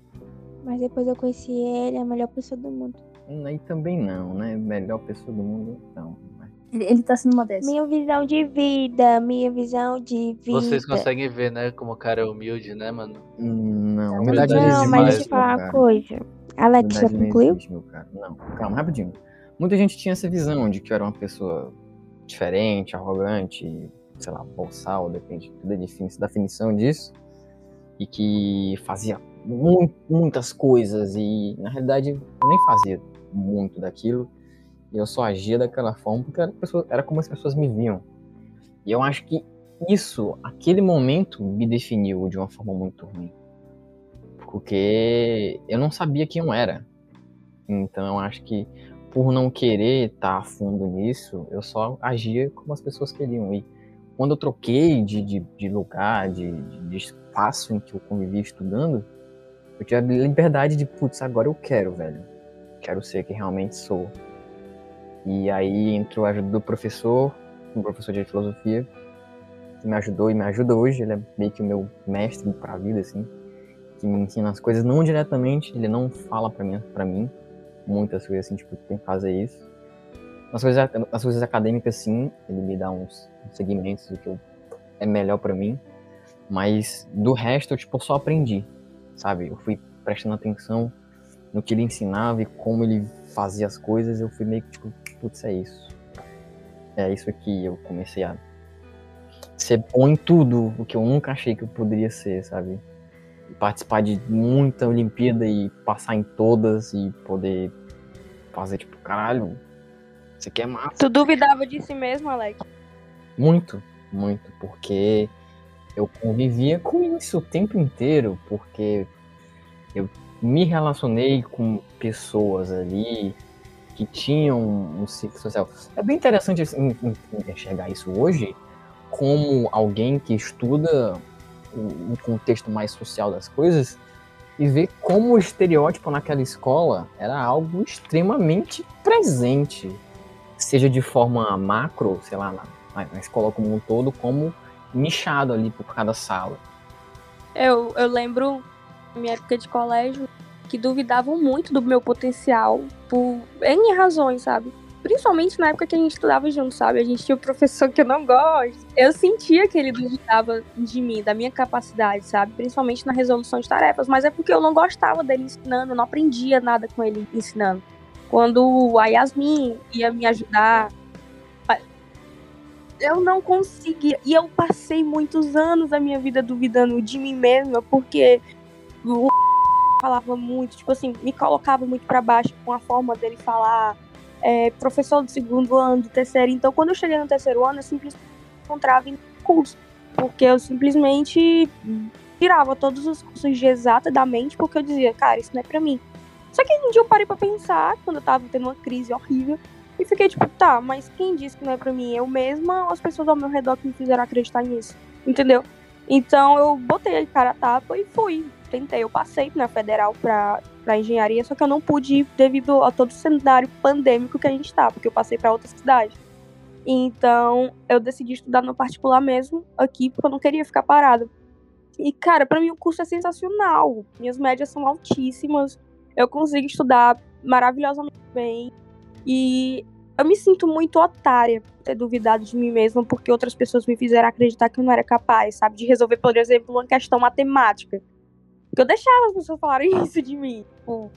Mas depois eu conheci ele, a melhor pessoa do mundo. Aí também não, né? Melhor pessoa do mundo, não. Ele, ele tá sendo modesto. Minha visão de vida, minha visão de vida. Vocês conseguem ver, né, como o cara é humilde, né, mano? Não, humildade não, é mas deixa eu falar uma coisa. Alex, já concluiu? Não, calma, rapidinho. Muita gente tinha essa visão de que eu era uma pessoa diferente, arrogante, sei lá, bolsal, depende da definição disso. E que fazia muitas coisas e, na realidade, eu nem fazia muito daquilo. E eu só agia daquela forma porque era, pessoa, era como as pessoas me viam. E eu acho que isso, aquele momento, me definiu de uma forma muito ruim. Porque eu não sabia quem eu era. Então eu acho que por não querer estar a fundo nisso, eu só agia como as pessoas queriam. E quando eu troquei de, de, de lugar, de, de, espaço em que eu convivia estudando, Eu tive a liberdade de, putz, agora eu quero, velho. Quero ser quem realmente sou. E aí entrou a ajuda do professor, um professor de filosofia, que me ajudou e me ajuda hoje. Ele é meio que o meu mestre pra vida, assim. Que me ensina as coisas, não diretamente, ele não fala pra mim, pra mim muitas coisas assim, tipo, tem que fazer isso. Nas coisas, nas coisas acadêmicas, sim, ele me dá uns segmentos do que eu, é melhor para mim. Mas do resto, eu, tipo, só aprendi, sabe? Eu fui prestando atenção no que ele ensinava e como ele fazia as coisas. Eu fui meio que, tipo, putz, é isso. É isso que eu comecei a ser bom em tudo o que eu nunca achei que eu poderia ser, sabe? Participar de muita Olimpíada e passar em todas e poder fazer, tipo, caralho, isso aqui é massa. Tu duvidava de si mesmo, Alex? Muito, muito, porque eu convivia com isso o tempo inteiro, porque eu me relacionei com pessoas ali que tinham um ciclo social. É bem interessante enxergar isso hoje como alguém que estuda o contexto mais social das coisas e ver como o estereótipo naquela escola era algo extremamente presente seja de forma macro, sei lá, na, na escola como um todo, como nichado ali por cada sala. Eu, eu lembro, na minha época de colégio, que duvidavam muito do meu potencial por N razões, sabe? Principalmente na época que a gente estudava junto, sabe? A gente tinha um professor que eu não gosto. Eu sentia que ele duvidava de mim, da minha capacidade, sabe? Principalmente na resolução de tarefas. Mas é porque eu não gostava dele ensinando, eu não aprendia nada com ele ensinando. Quando a Yasmin ia me ajudar, eu não conseguia. E eu passei muitos anos da minha vida duvidando de mim mesma, porque o falava muito, tipo assim, me colocava muito para baixo com a forma dele falar. É, professor do segundo ano, do terceiro. Então, quando eu cheguei no terceiro ano, eu simplesmente encontrava em curso. Porque eu simplesmente tirava todos os cursos de exata da mente, porque eu dizia, cara, isso não é pra mim. Só que um dia eu parei pra pensar, quando eu tava tendo uma crise horrível, e fiquei tipo, tá, mas quem disse que não é pra mim? Eu mesma ou as pessoas ao meu redor que me fizeram acreditar nisso? Entendeu? Então eu botei a cara a tapa e fui. Tentei, eu passei na federal pra, pra engenharia, só que eu não pude ir devido a todo o cenário pandêmico que a gente tá, porque eu passei para outra cidade. Então eu decidi estudar no particular mesmo, aqui, porque eu não queria ficar parada. E, cara, para mim o curso é sensacional. Minhas médias são altíssimas eu consigo estudar maravilhosamente bem. E eu me sinto muito otária ter duvidado de mim mesma porque outras pessoas me fizeram acreditar que eu não era capaz, sabe? De resolver, por exemplo, uma questão matemática. Porque eu deixava as pessoas falarem isso de mim. Tipo,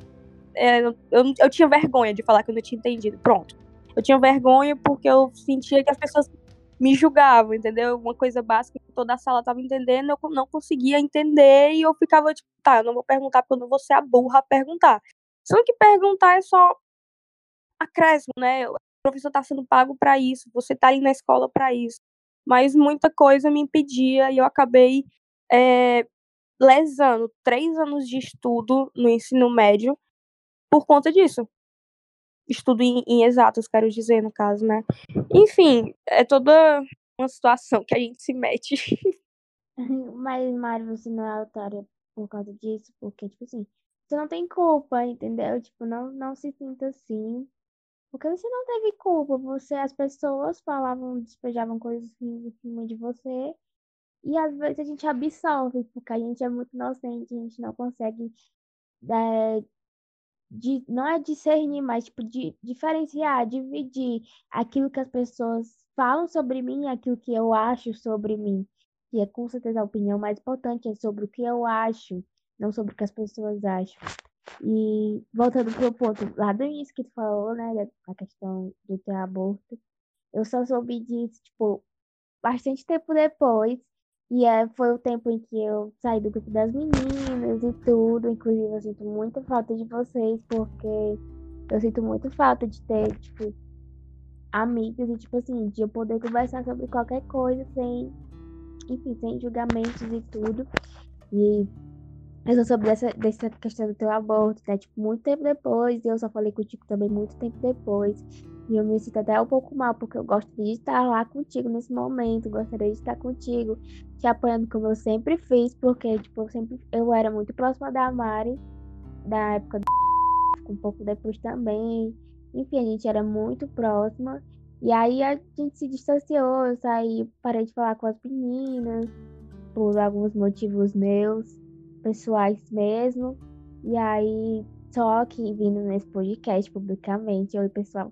é, eu, eu tinha vergonha de falar que eu não tinha entendido. Pronto. Eu tinha vergonha porque eu sentia que as pessoas me julgavam, entendeu? Uma coisa básica que toda a sala tava entendendo, eu não conseguia entender e eu ficava tipo, tá, eu não vou perguntar porque eu não vou ser a burra a perguntar. Só que perguntar é só acréscimo, né? O professor tá sendo pago para isso, você tá ali na escola para isso. Mas muita coisa me impedia e eu acabei é, lesando três anos de estudo no ensino médio por conta disso estudo em, em exatos, quero dizer, no caso, né? Enfim, é toda uma situação que a gente se mete. Mas, Mário, você não é otária por causa disso, porque, tipo assim, você não tem culpa, entendeu? Tipo, não, não se sinta assim. Porque você não teve culpa, você, as pessoas falavam, despejavam coisas em cima de você, e às vezes a gente absorve, porque a gente é muito inocente, a gente não consegue é, de, não é discernir, mas tipo, de diferenciar, dividir aquilo que as pessoas falam sobre mim e aquilo que eu acho sobre mim. Que é com certeza a opinião mais importante é sobre o que eu acho, não sobre o que as pessoas acham. E voltando pro ponto lá do início que tu falou, né, a questão do teu aborto, eu só soube disso, tipo, bastante tempo depois, e é, foi o tempo em que eu saí do grupo das meninas e tudo. Inclusive, eu sinto muita falta de vocês, porque eu sinto muito falta de ter, tipo, amigas e, tipo assim, de eu poder conversar sobre qualquer coisa sem, enfim, sem julgamentos e tudo. E eu só soube dessa, dessa questão do teu aborto, né? Tipo, muito tempo depois, e eu só falei contigo também muito tempo depois. E eu me sinto até um pouco mal, porque eu gosto de estar lá contigo nesse momento, gostaria de estar contigo, te apoiando como eu sempre fiz, porque, tipo, eu sempre eu era muito próxima da Mari, da época do um pouco depois também. Enfim, a gente era muito próxima. E aí a gente se distanciou, eu saí, parei de falar com as meninas, por alguns motivos meus, pessoais mesmo. E aí, só que vindo nesse podcast publicamente, oi pessoal,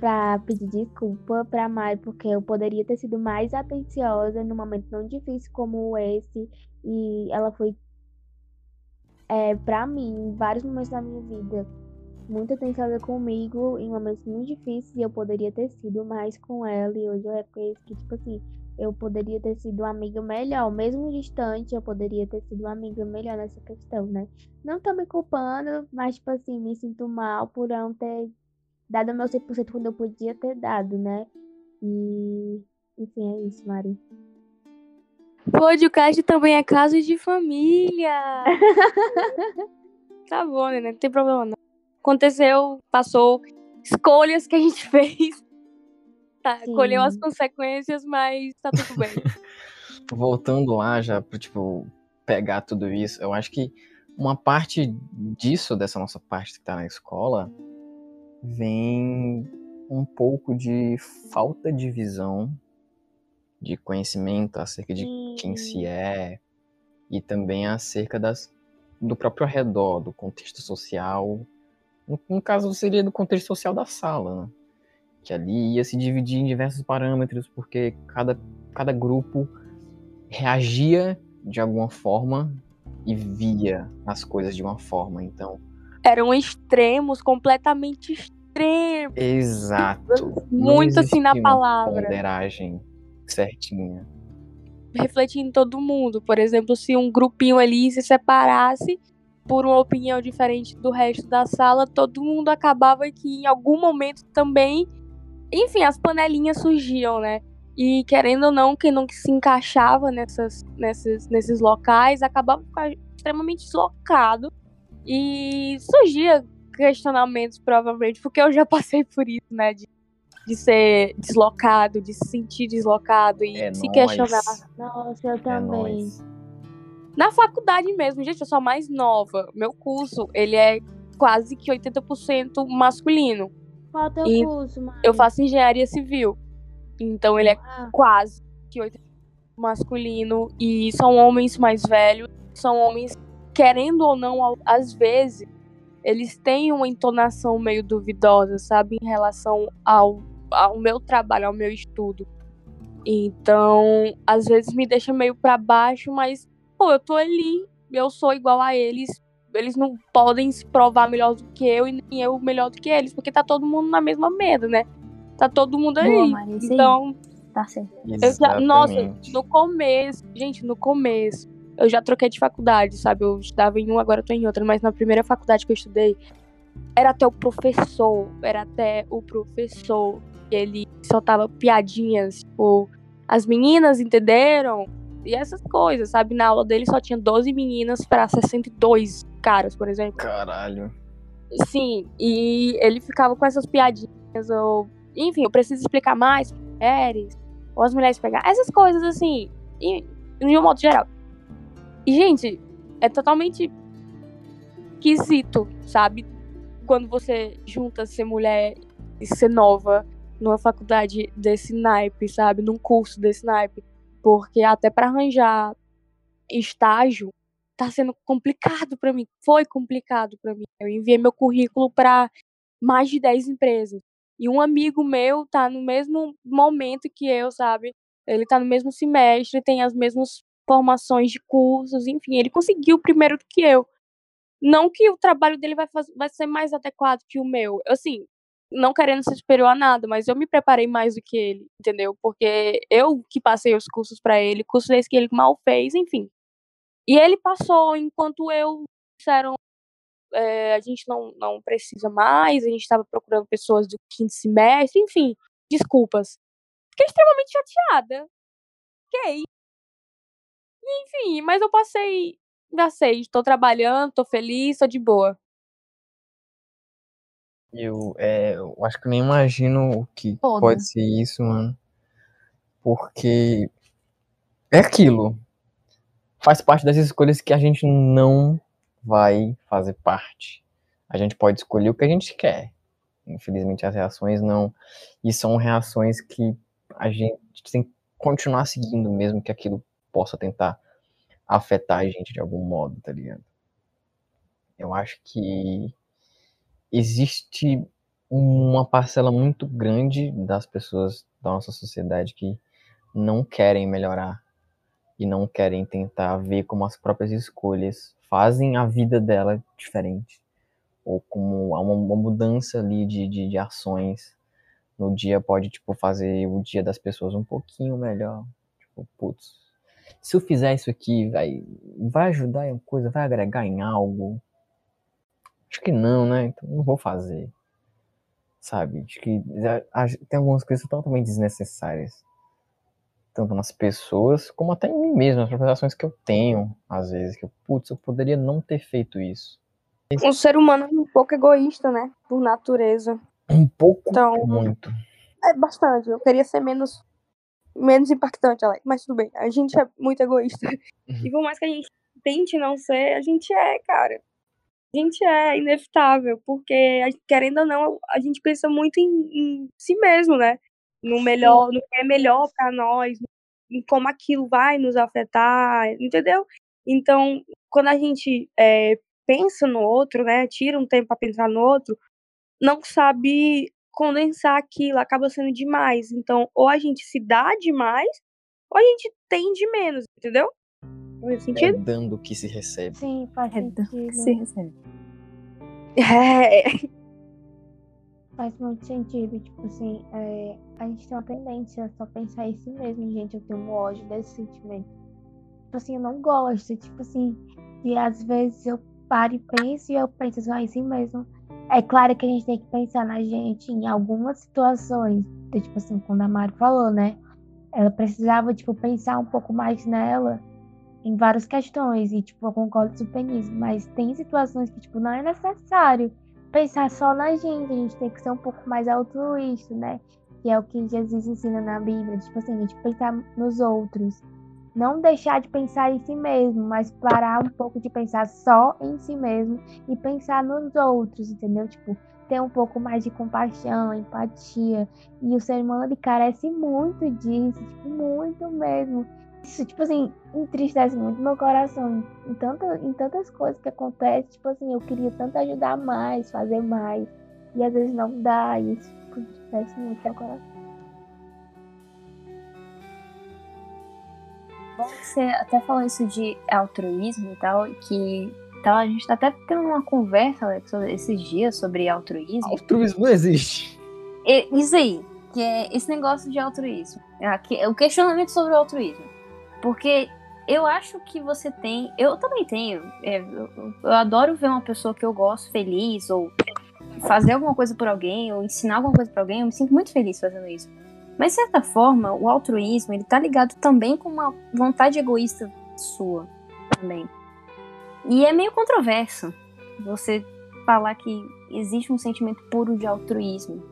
pra pedir desculpa pra Mari, porque eu poderia ter sido mais atenciosa num momento tão difícil como esse. E ela foi, é, pra mim, em vários momentos da minha vida, muito atenciosa comigo em momentos muito difíceis e eu poderia ter sido mais com ela. E hoje eu reconheço que, tipo assim, eu poderia ter sido uma amiga melhor, mesmo distante, eu poderia ter sido uma amiga melhor nessa questão, né? Não tô me culpando, mas, tipo assim, me sinto mal por não ter dado o meu 100% quando eu podia ter dado, né? E, enfim, é isso, Mari. Podcast também é caso de família. tá bom, né? Não tem problema não. Aconteceu, passou, escolhas que a gente fez. Tá, Sim. colheu as consequências, mas tá tudo bem. Voltando lá já para tipo pegar tudo isso, eu acho que uma parte disso dessa nossa parte que tá na escola vem um pouco de falta de visão, de conhecimento acerca de quem se é e também acerca das, do próprio redor, do contexto social. No, no caso, seria do contexto social da sala, né? que ali ia se dividir em diversos parâmetros, porque cada, cada grupo reagia de alguma forma e via as coisas de uma forma. Então, Eram extremos, completamente extremos. exato. Muito Não assim na palavra. Ponderagem certinha. refletindo em todo mundo. Por exemplo, se um grupinho ali se separasse por uma opinião diferente do resto da sala, todo mundo acabava que em algum momento também, enfim, as panelinhas surgiam, né? E querendo ou não, quem não se encaixava nessas, nessas, nesses locais acabava ficando extremamente deslocado e surgia questionamentos, provavelmente, porque eu já passei por isso, né? De, de ser deslocado, de se sentir deslocado e É se nóis. questionar. Nossa, eu É também. nóis. Na faculdade mesmo, gente, eu sou a mais nova. Meu curso, ele é quase que 80% masculino. Qual é o teu E curso, Mari? Eu faço engenharia civil. Então ele é Ah, quase que 80% masculino e são homens mais velhos, são homens querendo ou não, às vezes eles têm uma entonação meio duvidosa, sabe, em relação ao, ao meu trabalho, ao meu estudo. Então, às vezes me deixa meio pra baixo, mas pô, eu tô ali, eu sou igual a eles. Eles não podem se provar melhor do que eu e nem eu melhor do que eles, porque tá todo mundo na mesma mesa, né? Tá todo mundo ali. Boa, Maria, então, Tá certo. eu já, nossa, no começo, gente, no começo, eu já troquei de faculdade, sabe? Eu estudava em uma, agora eu tô em outra, mas na primeira faculdade que eu estudei, era até o professor, era até o professor, ele soltava piadinhas, tipo, as meninas entenderam? E essas coisas, sabe? Na aula dele só tinha 12 meninas para 62 caras, por exemplo. Caralho. Sim, e ele ficava com essas piadinhas, ou. Enfim, eu preciso explicar mais mulheres, ou as mulheres pegar. Essas coisas assim, e, de um modo geral. E, gente, é totalmente esquisito, sabe? Quando você junta ser mulher e ser nova numa faculdade desse naipe, sabe? Num curso desse naipe. Porque até para arranjar estágio tá sendo complicado para mim. Foi complicado para mim. Eu enviei meu currículo para mais de 10 empresas. E um amigo meu tá no mesmo momento que eu, sabe? Ele tá no mesmo semestre, tem as mesmas formações de cursos, enfim, ele conseguiu primeiro do que eu. Não que o trabalho dele vai, faz- vai ser mais adequado que o meu. Assim, não querendo ser superior a nada, mas eu me preparei mais do que ele, entendeu? Porque eu que passei os cursos para ele, cursos esses que ele mal fez, enfim. E ele passou, enquanto eu disseram, é, a gente não, não precisa mais, a gente estava procurando pessoas do quinto semestre, enfim, desculpas. Fiquei extremamente chateada. Fiquei. Enfim, mas eu passei, já sei, estou trabalhando, estou feliz, estou de boa. Eu, é, eu acho que nem imagino o que Foda. pode ser isso, mano. Porque é aquilo. Faz parte das escolhas que a gente não vai fazer parte. A gente pode escolher o que a gente quer. Infelizmente, as reações não. E são reações que a gente tem que continuar seguindo, mesmo que aquilo possa tentar afetar a gente de algum modo, tá ligado? Eu acho que existe uma parcela muito grande das pessoas da nossa sociedade que não querem melhorar e não querem tentar ver como as próprias escolhas fazem a vida dela diferente. Ou como uma, uma mudança ali de, de, de ações. No dia pode tipo fazer o dia das pessoas um pouquinho melhor. Tipo putz se eu fizer isso aqui vai vai ajudar em coisa vai agregar em algo acho que não né então não vou fazer sabe acho que tem algumas coisas totalmente desnecessárias tanto nas pessoas como até em mim mesmo, as próprias ações que eu tenho, às vezes, que eu, putz, eu poderia não ter feito isso. O ser humano é um pouco egoísta, né? Por natureza. Um pouco, Então, muito. é bastante. Eu queria ser menos, menos impactante, Alex. Mas tudo bem. A gente é muito egoísta. E por mais que a gente tente não ser, a gente é, cara. A gente é inevitável. Porque, querendo ou não, a gente pensa muito em, em si mesmo, né? No melhor, no que é melhor pra nós, em como aquilo vai nos afetar, entendeu? Então, quando a gente é, pensa no outro, né? Tira um tempo pra pensar no outro, não sabe condensar aquilo, acaba sendo demais. Então, ou a gente se dá demais, ou a gente tem de menos, entendeu? Faz É sentido? dando o que se recebe. Sim, faz É do que sentido. se recebe. É. Faz muito sentido. Tipo assim, é, a gente tem uma tendência a só pensar em si mesmo, gente. Eu tenho um ódio desse sentimento. Tipo assim, eu não gosto. Tipo assim, e às vezes eu paro e penso e eu penso só em si mesmo. É claro que a gente tem que pensar na gente em algumas situações. Tipo assim, quando a Mari falou, né? Ela precisava, tipo, pensar um pouco mais nela em várias questões. E, tipo, eu concordo super nisso. Mas tem situações que, tipo, não é necessário pensar só na gente. A gente tem que ser um pouco mais altruísta, né? Que é o que Jesus ensina na Bíblia. Tipo assim, a gente pensar nos outros. Não deixar de pensar em si mesmo, mas parar um pouco de pensar só em si mesmo e pensar nos outros, entendeu? Tipo, ter um pouco mais de compaixão, empatia. E o ser humano ele carece muito disso, tipo, muito mesmo. Isso, tipo assim, entristece muito meu coração em, tanta, em tantas coisas que acontecem. Tipo assim, eu queria tanto ajudar mais, fazer mais. E às vezes não dá. E isso tipo, entristece muito meu coração. Bom que Você até falou isso de altruísmo e tal, que tal, a gente tá até tendo uma conversa, Alex, esses dias sobre altruísmo. Altruísmo não existe. E- Isso aí, que é esse negócio de altruísmo. Aqui- O questionamento sobre o altruísmo. Porque eu acho que você tem. Eu também tenho. é, eu, eu adoro ver uma pessoa que eu gosto feliz, ou fazer alguma coisa por alguém, ou ensinar alguma coisa pra alguém. Eu me sinto muito feliz fazendo isso. Mas, de certa forma, o altruísmo ele tá ligado também com uma vontade egoísta sua também. E é meio controverso você falar que existe um sentimento puro de altruísmo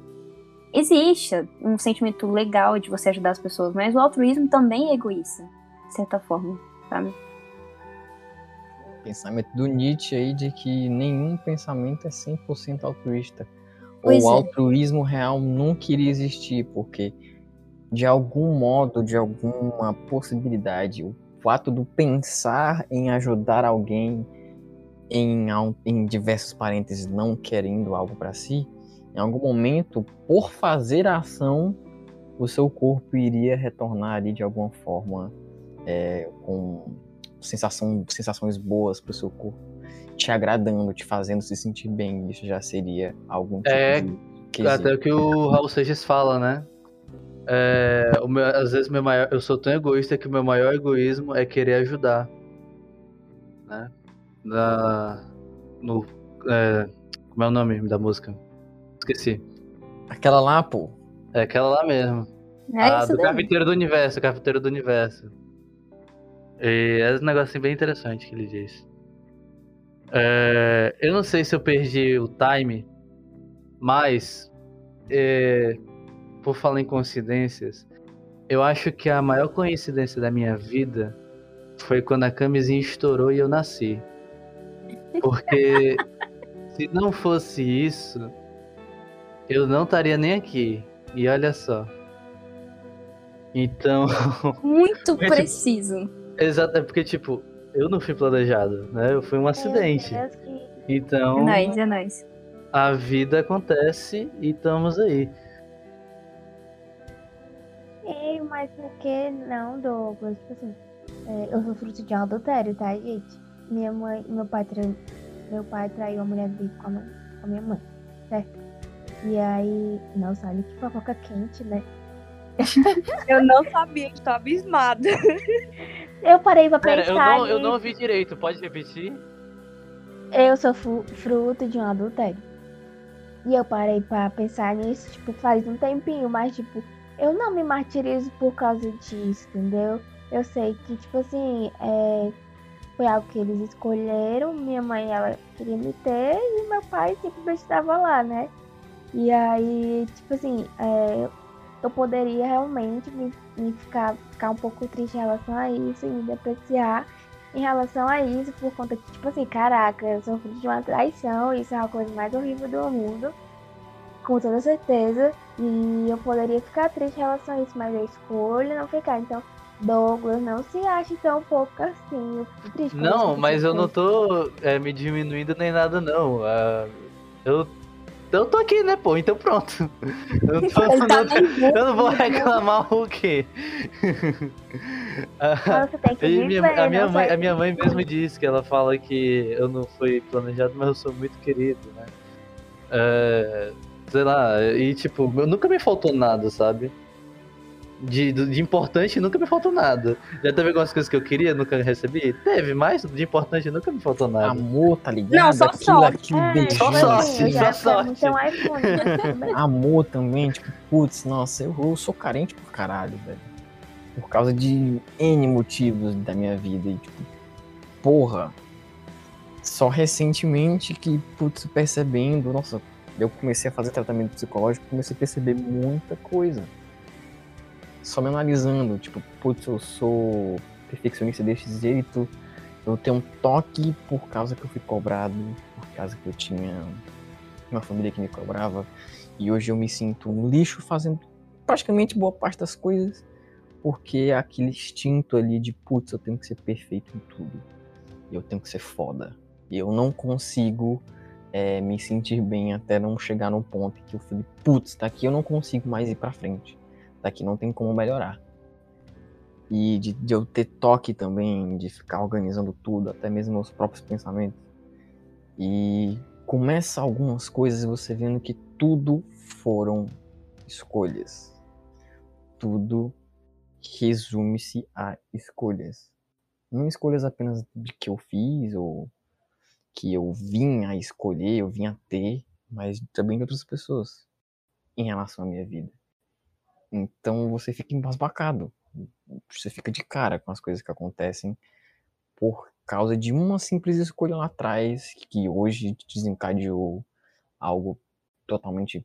existe um sentimento legal de você ajudar as pessoas, mas o altruísmo também é egoísta, de certa forma, sabe? Pensamento do Nietzsche aí de que nenhum pensamento é 100% altruísta. Pois Ou o é. altruísmo real nunca iria existir, porque de algum modo, de alguma possibilidade, o fato do pensar em ajudar alguém em, em diversos parênteses não querendo algo para si, em algum momento, por fazer a ação, o seu corpo iria retornar ali de alguma forma é, com sensação, sensações boas pro seu corpo, te agradando, te fazendo se sentir bem. Isso já seria algum tipo É, de quesito. Até o que o Raul Seixas fala, né? É, o meu- às vezes meu maior, eu sou tão egoísta que o meu maior egoísmo é querer ajudar. Né? Na, no, é, como é o nome da música? Esqueci. Aquela lá, pô, É aquela lá mesmo. É ah, isso do daí. Cafeteiro do Universo, Cafeteiro do Universo. E é um negocinho bem interessante que ele diz. É, eu não sei se eu perdi o time, Mas, é, por falar em coincidências, eu acho que a maior coincidência da minha vida foi quando a camisinha estourou e eu nasci. Porque se não fosse isso, eu não estaria nem aqui. E olha só. Então. Muito Mas, tipo, preciso. Exato, é porque, tipo, eu não fui planejado, né? Eu fui um acidente. Meu Deus, que- Então, É nóis, é nóis. a vida acontece e estamos aí. Ei, mas por que não, Douglas? Tipo assim, é, eu sou fruto de um adultério, tá, gente? Minha mãe, meu pai traiu, meu pai traiu a mulher dele com a, mãe- com a minha mãe, certo? E aí, nossa, olha que fofoca quente, né? Eu não sabia, estou abismada. Eu parei pra Pera, pensar eu não, eu nisso. não ouvi direito, pode repetir? Eu sou fruto de um adultério. E eu parei pra pensar nisso, tipo, faz um tempinho, mas, tipo, eu não me martirizo por causa disso, entendeu? Eu sei que, tipo assim, é, foi algo que eles escolheram. Minha mãe, ela queria me ter e meu pai simplesmente estava lá, né? E aí, tipo assim, é, eu poderia realmente me, me ficar, ficar um pouco triste em relação a isso e me depreciar em relação a isso, por conta que, tipo assim, caraca, eu sofri de uma traição, isso é uma coisa mais horrível do mundo, com toda certeza, e eu poderia ficar triste em relação a isso, mas eu escolho não ficar. Então, Douglas, não se ache tão pouco assim, eu triste. Não, mas eu não tô é, me diminuindo nem nada, não. Ah, eu, eu tô aqui, né, pô? Então pronto. Eu, tô- tá não- eu não vou reclamar o quê? Ah, Então, Você tem que e viver, minha- a, minha mãe, a minha mãe mesmo disse que ela fala que eu não fui planejado, mas eu sou muito querido, né? É, sei lá, e tipo, eu- nunca me faltou nada, sabe? De, de importante nunca me faltou nada. Já teve algumas coisas que eu queria, nunca recebi? Teve, mas de importante nunca me faltou nada. Amor, tá ligado? Não, só aquilo, sorte. aquilo É, Só sorte, assim, eu só sorte. quero ter um iPhone. Amor também, tipo, putz, nossa, eu, eu sou carente por caralho, velho. Por causa de N motivos da minha vida. E, tipo, porra. Só recentemente que, putz, percebendo, nossa, eu comecei a fazer tratamento psicológico, comecei a perceber muita coisa. Só me analisando, tipo, putz, eu sou perfeccionista desse jeito, eu tenho um toque por causa que eu fui cobrado, por causa que eu tinha uma família que me cobrava, e hoje eu me sinto um lixo fazendo praticamente boa parte das coisas, porque é aquele instinto ali de, putz, eu tenho que ser perfeito em tudo, eu tenho que ser foda, eu não consigo é, me sentir bem até não chegar num ponto que eu falei, putz, daqui eu não consigo mais ir pra frente, daqui não tem como melhorar. E de, de eu ter toque também, de ficar organizando tudo, até mesmo meus próprios pensamentos. E começa algumas coisas você vendo que tudo foram escolhas. Tudo resume-se a escolhas. Não escolhas apenas de que eu fiz ou que eu vim a escolher, eu vim a ter, mas também de outras pessoas em relação à minha vida. Então você fica embasbacado. Você fica de cara com as coisas que acontecem por causa de uma simples escolha lá atrás que hoje desencadeou algo totalmente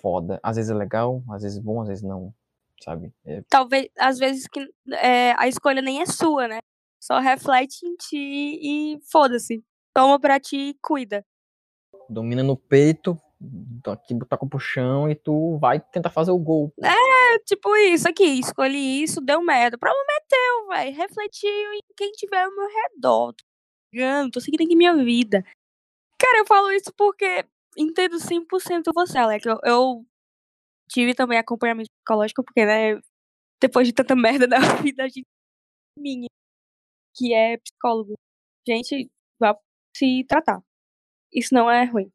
foda. Às vezes é legal, às vezes bom, às vezes não, sabe? É, Talvez, às vezes, que é, a escolha nem é sua, né? Só reflete em ti e foda-se. Toma pra ti e cuida. domina no peito, aqui botar pro chão e tu vai tentar fazer o gol. É tipo isso aqui, escolhi isso, deu merda. O problema é teu, velho. Refletiu em quem tiver ao meu redor. Tô ligando, tô seguindo aqui minha vida. Cara, eu falo isso porque entendo 100% você, Alex. Eu, eu tive também acompanhamento psicológico, porque, né, depois de tanta merda na vida, a gente minha, que é psicólogo. Gente, vá se tratar. Isso não é ruim.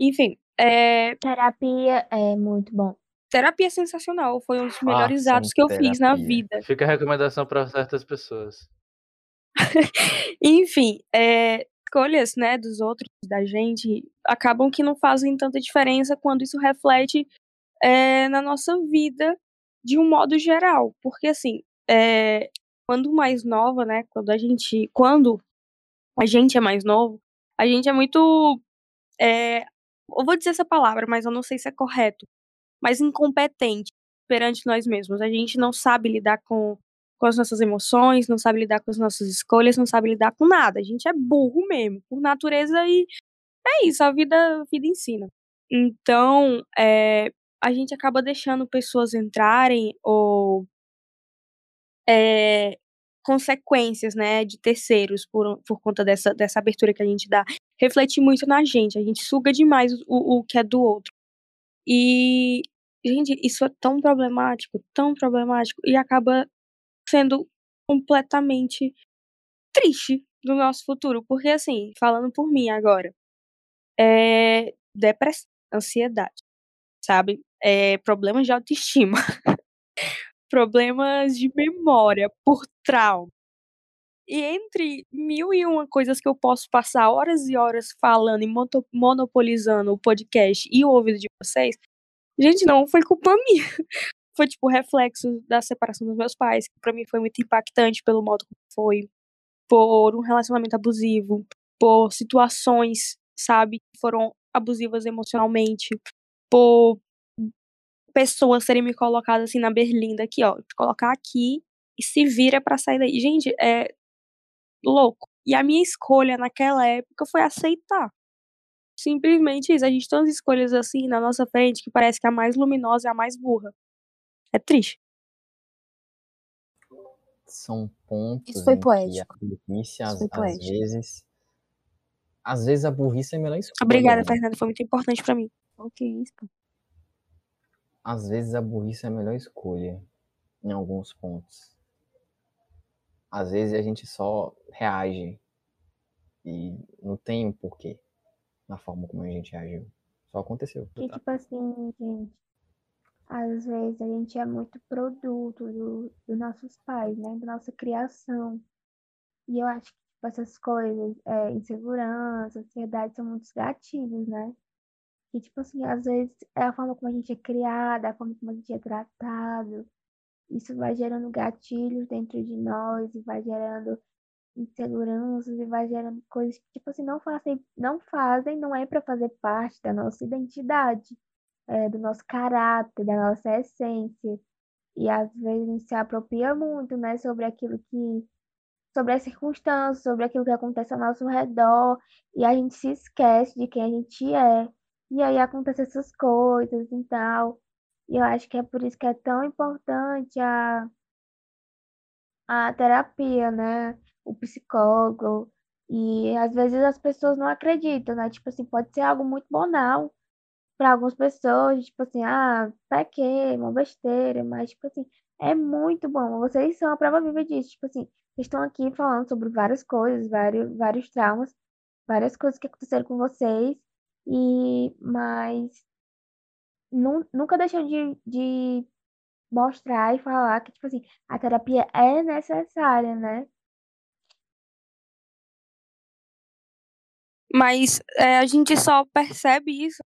Enfim, é, Terapia é muito bom. terapia é sensacional. Foi um dos melhores Façam atos que eu fiz na terapia. vida. Fica a recomendação pra certas pessoas. Enfim, é, escolhas, né, dos outros, da gente, acabam que não fazem tanta diferença quando isso reflete é, na nossa vida de um modo geral. Porque, assim, é, quando mais nova, né, quando a gente, quando a gente é mais novo, a gente é muito é, eu vou dizer essa palavra, mas eu não sei se é correto, mas incompetente perante nós mesmos. A gente não sabe lidar com, com as nossas emoções, não sabe lidar com as nossas escolhas, não sabe lidar com nada. A gente é burro mesmo, por natureza, e é isso, a vida, a vida ensina. Então, é, a gente acaba deixando pessoas entrarem ou é, consequências, né, de terceiros por, por conta dessa, dessa abertura que a gente dá, reflete muito na gente, a gente suga demais o, o que é do outro. E, gente, isso é tão problemático, tão problemático, e acaba sendo completamente triste no nosso futuro, porque assim, falando por mim agora, é depressão, ansiedade, sabe? É problemas de autoestima. problemas de memória por trauma. E entre mil e uma coisas que eu posso passar horas e horas falando e monopolizando o podcast e o ouvido de vocês, gente, não foi culpa minha. Foi tipo reflexo da separação dos meus pais, que para mim foi muito impactante pelo modo como foi, por um relacionamento abusivo, por situações, sabe, que foram abusivas emocionalmente, por pessoas serem me colocadas assim na berlinda aqui, ó, te colocar aqui e se vira para sair daí. Gente, é louco. E a minha escolha naquela época foi aceitar. Simplesmente isso. A gente tem umas escolhas assim na nossa frente que parece que a mais luminosa é a mais burra. É triste. São pontos Isso foi em poético. que a burrice, às, foi às poético. vezes. Às vezes a burrice é a melhor escolha. Obrigada, né? Fernanda. Foi muito importante para mim. O que é isso? Às vezes a burrice é a melhor escolha em alguns pontos. Às vezes a gente só reage e não tem um porquê na forma como a gente reagiu. Só aconteceu. Que, tipo assim, gente, às vezes a gente é muito produto do, dos nossos pais, né? Da nossa criação. E eu acho que tipo, essas coisas, é, insegurança, ansiedade, são muitos gatilhos, né? E, tipo assim, às vezes é a forma como a gente é criada, a forma como a gente é tratado. Isso vai gerando gatilhos dentro de nós e vai gerando inseguranças e vai gerando coisas que, tipo assim, não fazem, não fazem, não é para fazer parte da nossa identidade, é, do nosso caráter, da nossa essência. E às vezes a gente se apropria muito, né, sobre aquilo que, sobre as circunstâncias, sobre aquilo que acontece ao nosso redor, e a gente se esquece de quem a gente é. E aí acontecem essas coisas e tal. E eu acho que é por isso que é tão importante a, a terapia, né? O psicólogo. E às vezes as pessoas não acreditam, né? Tipo assim, pode ser algo muito banal para algumas pessoas, tipo assim, ah, pra quê? Uma besteira, mas tipo assim, é muito bom. Vocês são a prova viva disso, tipo assim, vocês estão aqui falando sobre várias coisas, vários, vários traumas, várias coisas que aconteceram com vocês, e mas nu- nunca deixam de, de mostrar e falar que, tipo assim, a terapia é necessária, né? Mas é, a gente só percebe isso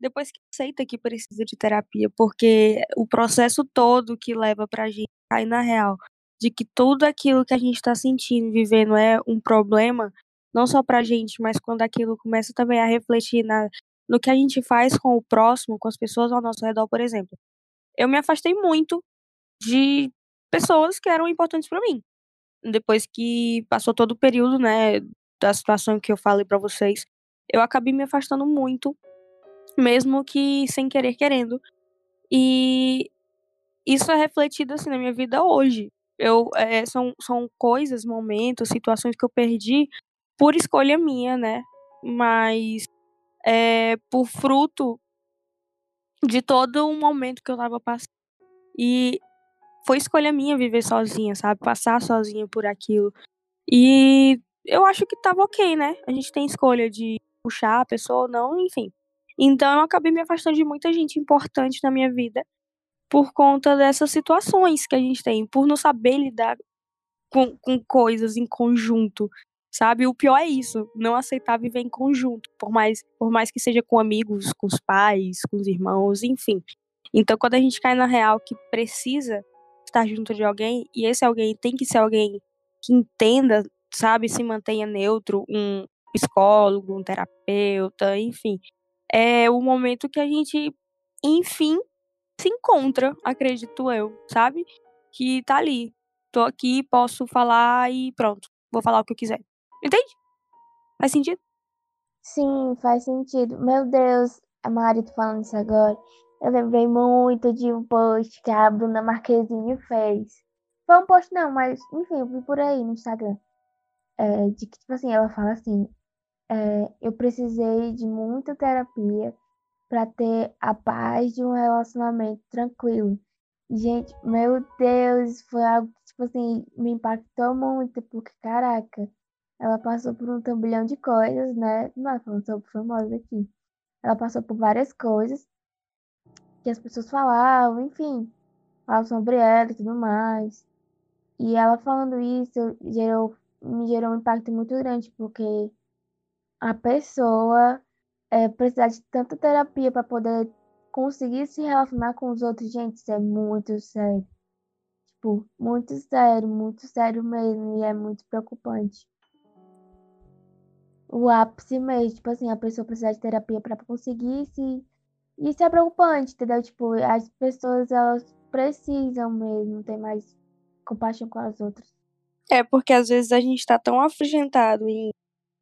depois que aceita que precisa de terapia, porque o processo todo que leva pra gente cair na real, de que tudo aquilo que a gente tá sentindo, vivendo é um problema, não só pra gente, mas quando aquilo começa também a refletir na, no que a gente faz com o próximo, com as pessoas ao nosso redor, por exemplo. Eu me afastei muito de pessoas que eram importantes pra mim. Depois que passou todo o período, né, da situação que eu falei pra vocês, eu acabei me afastando muito, mesmo que sem querer querendo. E isso é refletido assim na minha vida hoje. Eu é, são são coisas, momentos, situações que eu perdi por escolha minha, né? Mas é por fruto de todo um momento que eu tava passando. E foi escolha minha viver sozinha, sabe? Passar sozinha por aquilo. E eu acho que tava ok, né? A gente tem escolha de puxar a pessoa ou não, enfim. Então eu acabei me afastando de muita gente importante na minha vida por conta dessas situações que a gente tem, por não saber lidar com, com coisas em conjunto, sabe? O pior é isso, não aceitar viver em conjunto, por mais, por mais que seja com amigos, com os pais, com os irmãos, enfim. Então quando a gente cai na real que precisa estar junto de alguém, e esse alguém tem que ser alguém que entenda, sabe, se mantenha neutro, um psicólogo, um terapeuta, enfim. é o momento que a gente, enfim, se encontra, acredito eu, sabe? Que tá ali. Tô aqui, posso falar e pronto. Vou falar o que eu quiser. Entende? Faz sentido? Sim, faz sentido. Meu Deus, a Mari tá falando isso agora. Eu lembrei muito de um post que a Bruna Marquezine fez. Foi um post não, mas enfim, eu vi por aí no Instagram. É, de que, tipo assim, ela fala assim, é, eu precisei de muita terapia para ter a paz de um relacionamento tranquilo. Gente, meu Deus, foi algo que, tipo assim, me impactou muito, porque, caraca, ela passou por um turbilhão de coisas, né? Não é falando sobre famosa aqui. Ela passou por várias coisas que as pessoas falavam, enfim, falavam sobre ela e tudo mais. E ela falando isso gerou, me gerou um impacto muito grande, porque a pessoa é, precisar de tanta terapia para poder conseguir se relacionar com os outros, gente, isso é muito sério. Tipo, muito sério, muito sério mesmo, e é muito preocupante. O ápice mesmo, tipo assim, a pessoa precisar de terapia para conseguir se. Isso é preocupante, entendeu? Tipo, as pessoas, elas precisam mesmo ter mais compaixão com as outras. É, porque às vezes a gente tá tão afugentado em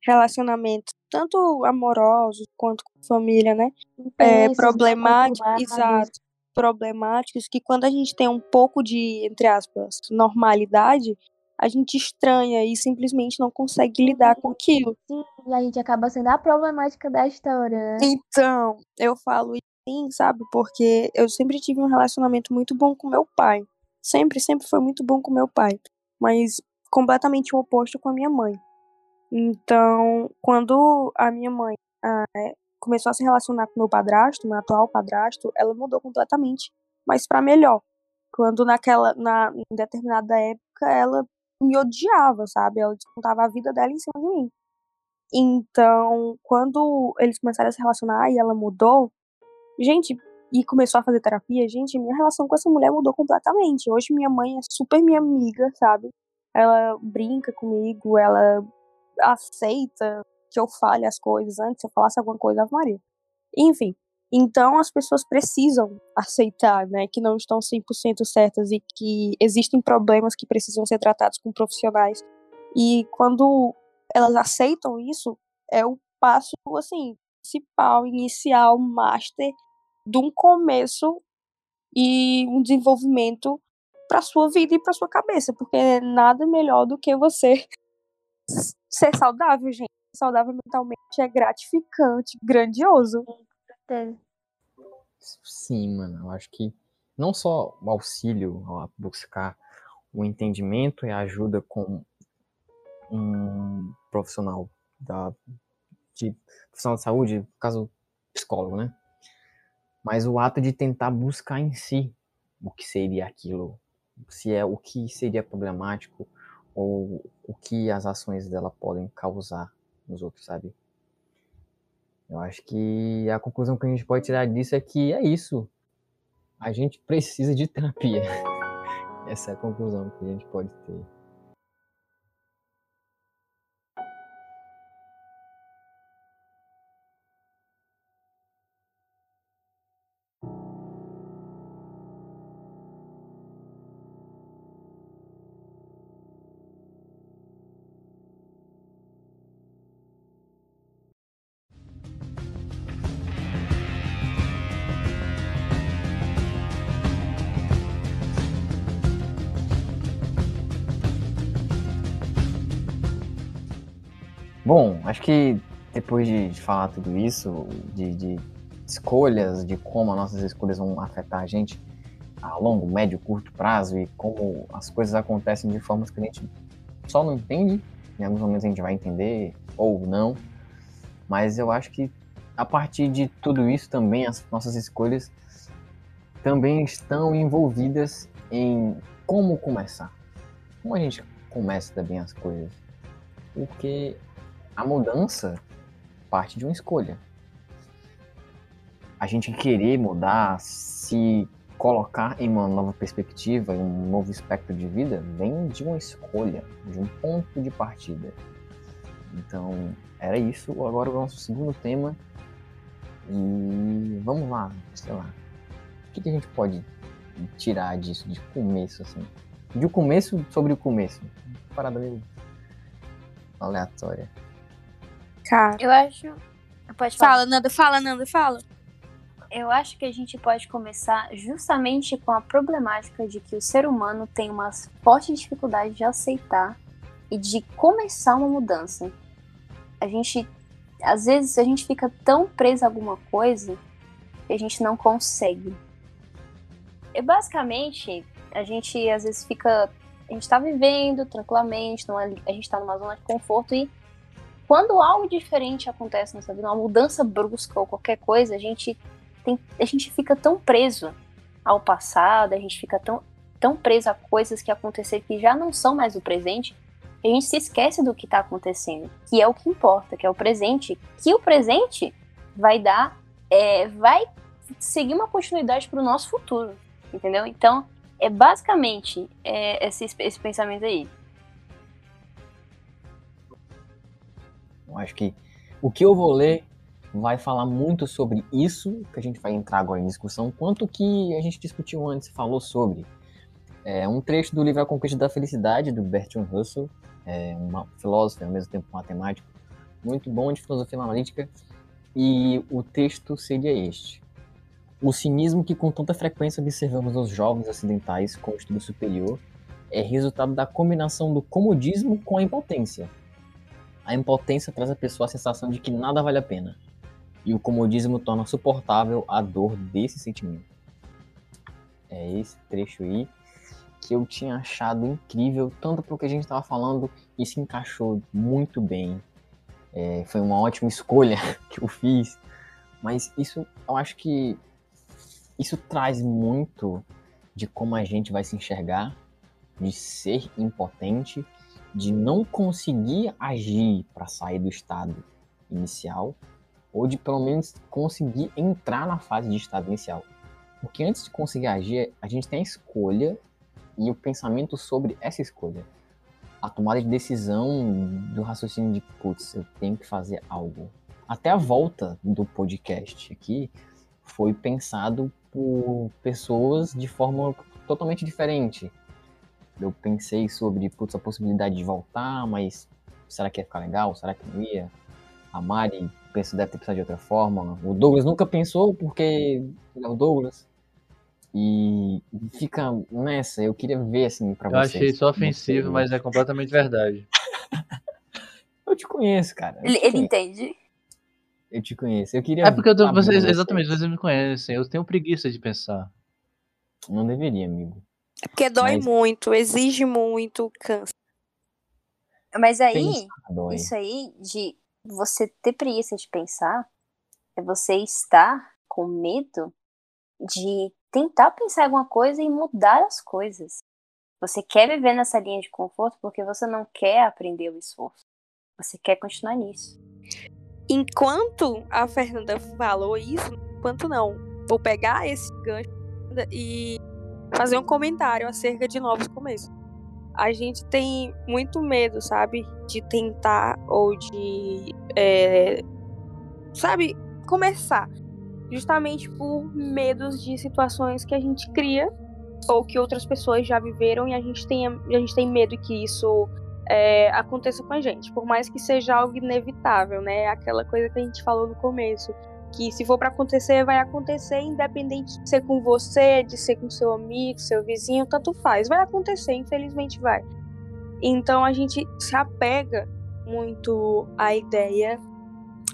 relacionamentos, tanto amorosos quanto com família, né? É, problemáticos, exato, problemáticos, que quando a gente tem um pouco de, entre aspas, normalidade, a gente estranha e simplesmente não consegue lidar com aquilo. Sim, e a gente acaba sendo a problemática da história, né? Então, eu falo sim, sabe? Porque eu sempre tive um relacionamento muito bom com meu pai. Sempre, sempre foi muito bom com meu pai. Mas completamente o oposto com a minha mãe. Então, quando a minha mãe ah, começou a se relacionar com meu padrasto, meu atual padrasto, ela mudou completamente, mas para melhor. Quando naquela, na, em determinada época, ela me odiava, sabe? Ela descontava a vida dela em cima de mim. Então, quando eles começaram a se relacionar e ela mudou, gente, e começou a fazer terapia, gente, minha relação com essa mulher mudou completamente. Hoje minha mãe é super minha amiga, sabe? Ela brinca comigo, ela aceita que eu fale as coisas antes, se eu falasse alguma coisa, Ave Maria. Enfim, então as pessoas precisam aceitar, né, que não estão 100% certas e que existem problemas que precisam ser tratados com profissionais. E quando elas aceitam isso, é o passo, assim, principal, inicial, master de um começo e um desenvolvimento para sua vida e para sua cabeça, porque nada melhor do que você ser saudável, gente. Saudável mentalmente é gratificante, grandioso. Certeza. Sim, mano, eu acho que não só o auxílio a buscar o entendimento e a ajuda com um profissional da de profissional de saúde, no caso psicólogo, né? Mas o ato de tentar buscar em si o que seria aquilo, se é o que seria problemático ou o que as ações dela podem causar nos outros, sabe? Eu acho que a conclusão que a gente pode tirar disso é que é isso. A gente precisa de terapia. Essa é a conclusão que a gente pode ter. Acho que depois de, falar tudo isso, de, de escolhas, de como as nossas escolhas vão afetar a gente a longo, médio, curto prazo e como as coisas acontecem de formas que a gente só não entende, em alguns momentos a gente vai entender ou não, mas eu acho que a partir de tudo isso também as nossas escolhas também estão envolvidas em como começar. Como a gente começa também as coisas. Porque a mudança parte de uma escolha. A gente querer mudar, se colocar em uma nova perspectiva, em um novo espectro de vida, vem de uma escolha, de um ponto de partida. Então, era isso. Agora o nosso segundo tema, E vamos lá, sei lá. O que, que a gente pode tirar disso, de começo, assim? De começo sobre o começo. Parada meio aleatória. Cara. Eu acho. Pode falar. Fala, Nanda, fala, Nanda, fala. Eu acho que a gente pode começar justamente com a problemática de que o ser humano tem uma forte dificuldade de aceitar e de começar uma mudança. A gente, às vezes, a gente fica tão preso a alguma coisa que a gente não consegue. E basicamente, a gente às vezes fica. A gente tá vivendo tranquilamente, numa, a gente tá numa zona de conforto e quando algo diferente acontece na nossa vida, uma mudança brusca ou qualquer coisa, a gente tem, a gente fica tão preso ao passado, a gente fica tão, tão preso a coisas que aconteceram que já não são mais o presente, a gente se esquece do que está acontecendo, que é o que importa, que é o presente, que o presente vai dar, é, vai seguir uma continuidade para o nosso futuro, entendeu? Então, é basicamente é, esse, esse pensamento aí. Acho que o que eu vou ler vai falar muito sobre isso, que a gente vai entrar agora em discussão, quanto que a gente discutiu antes, falou sobre. É um trecho do livro A Conquista da Felicidade, do Bertrand Russell, é um filósofo e ao mesmo tempo matemático, muito bom de filosofia analítica, e o texto seria este. O cinismo que com tanta frequência observamos nos jovens ocidentais com estudo superior é resultado da combinação do comodismo com a impotência. A impotência traz à pessoa a sensação de que nada vale a pena, e o comodismo torna suportável a dor desse sentimento. É esse trecho aí que eu tinha achado incrível, tanto porque a gente estava falando e se encaixou muito bem. É, foi uma ótima escolha que eu fiz, mas isso eu acho que isso traz muito de como a gente vai se enxergar, de ser impotente, de não conseguir agir para sair do estado inicial, ou de pelo menos conseguir entrar na fase de estado inicial. Porque antes de conseguir agir, a gente tem a escolha e o pensamento sobre essa escolha. A tomada de decisão do raciocínio de, putz, eu tenho que fazer algo. Até a volta do podcast aqui foi pensado por pessoas de forma totalmente diferente. Eu pensei sobre putz, a possibilidade de voltar, mas será que ia ficar legal? Será que não ia? A Mari pensa deve ter pensado de outra forma. O Douglas nunca pensou porque é o Douglas. E fica nessa, eu queria ver assim pra Eu vocês. achei isso ofensivo, mas é completamente verdade. Eu te conheço, cara. Eu Ele, ele entende. Eu te conheço. Eu queria É porque eu tô, vocês, vocês. exatamente, vocês me conhecem. Eu tenho preguiça de pensar. Não deveria, amigo. É porque dói Mas- muito, exige muito, cansa. Mas aí, isso aí de você ter preguiça de pensar é você estar com medo de tentar pensar alguma coisa e mudar as coisas. Você quer viver nessa linha de conforto porque você não quer aprender o esforço. Você quer continuar nisso. Enquanto a Fernanda falou isso, enquanto não, vou pegar esse gancho e fazer um comentário acerca de novos começos. A gente tem muito medo, sabe, de tentar ou de, é, sabe, começar, justamente por medos de situações que a gente cria ou que outras pessoas já viveram e a gente tem, a gente tem medo que isso é, aconteça com a gente, por mais que seja algo inevitável, né? Aquela coisa que a gente falou no começo, que se for para acontecer, vai acontecer, independente de ser com você, de ser com seu amigo, seu vizinho, tanto faz, vai acontecer, infelizmente vai. Então a gente se apega muito à ideia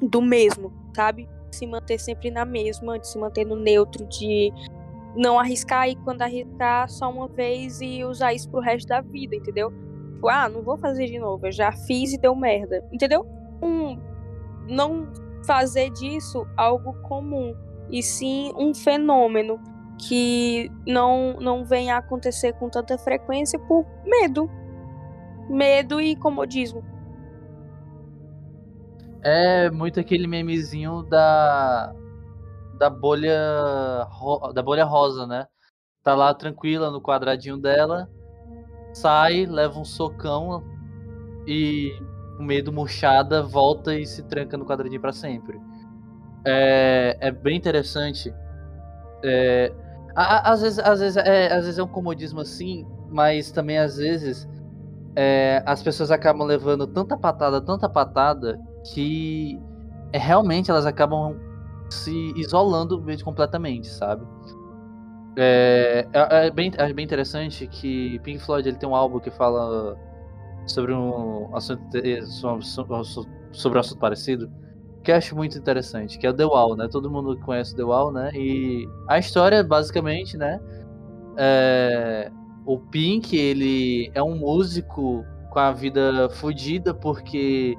do mesmo, sabe? Se manter sempre na mesma, de se manter no neutro, de não arriscar e quando arriscar só uma vez e usar isso pro resto da vida, entendeu? Tipo, ah, não vou fazer de novo, eu já fiz e deu merda, entendeu? Um, não fazer disso algo comum, e sim um fenômeno que não, não venha a acontecer com tanta frequência por medo. Medo e comodismo. É muito aquele memezinho da da bolha da bolha rosa, né? Tá lá tranquila no quadradinho dela, sai, leva um socão e com medo murchada volta e se tranca no quadradinho pra sempre. é, é bem interessante. É, a- a- às vezes, às, vezes é, às vezes é um comodismo assim, mas também às vezes é, as pessoas acabam levando tanta patada, tanta patada, que é, realmente elas acabam se isolando completamente, sabe? É, é, é bem, é bem interessante que Pink Floyd ele tem um álbum que fala sobre um assunto, so- so- sobre um assunto parecido, que eu acho muito interessante, que é o The Wall, né? Todo mundo conhece The Wall, né? E a história, basicamente, né? É, o Pink, ele é um músico com a vida fodida porque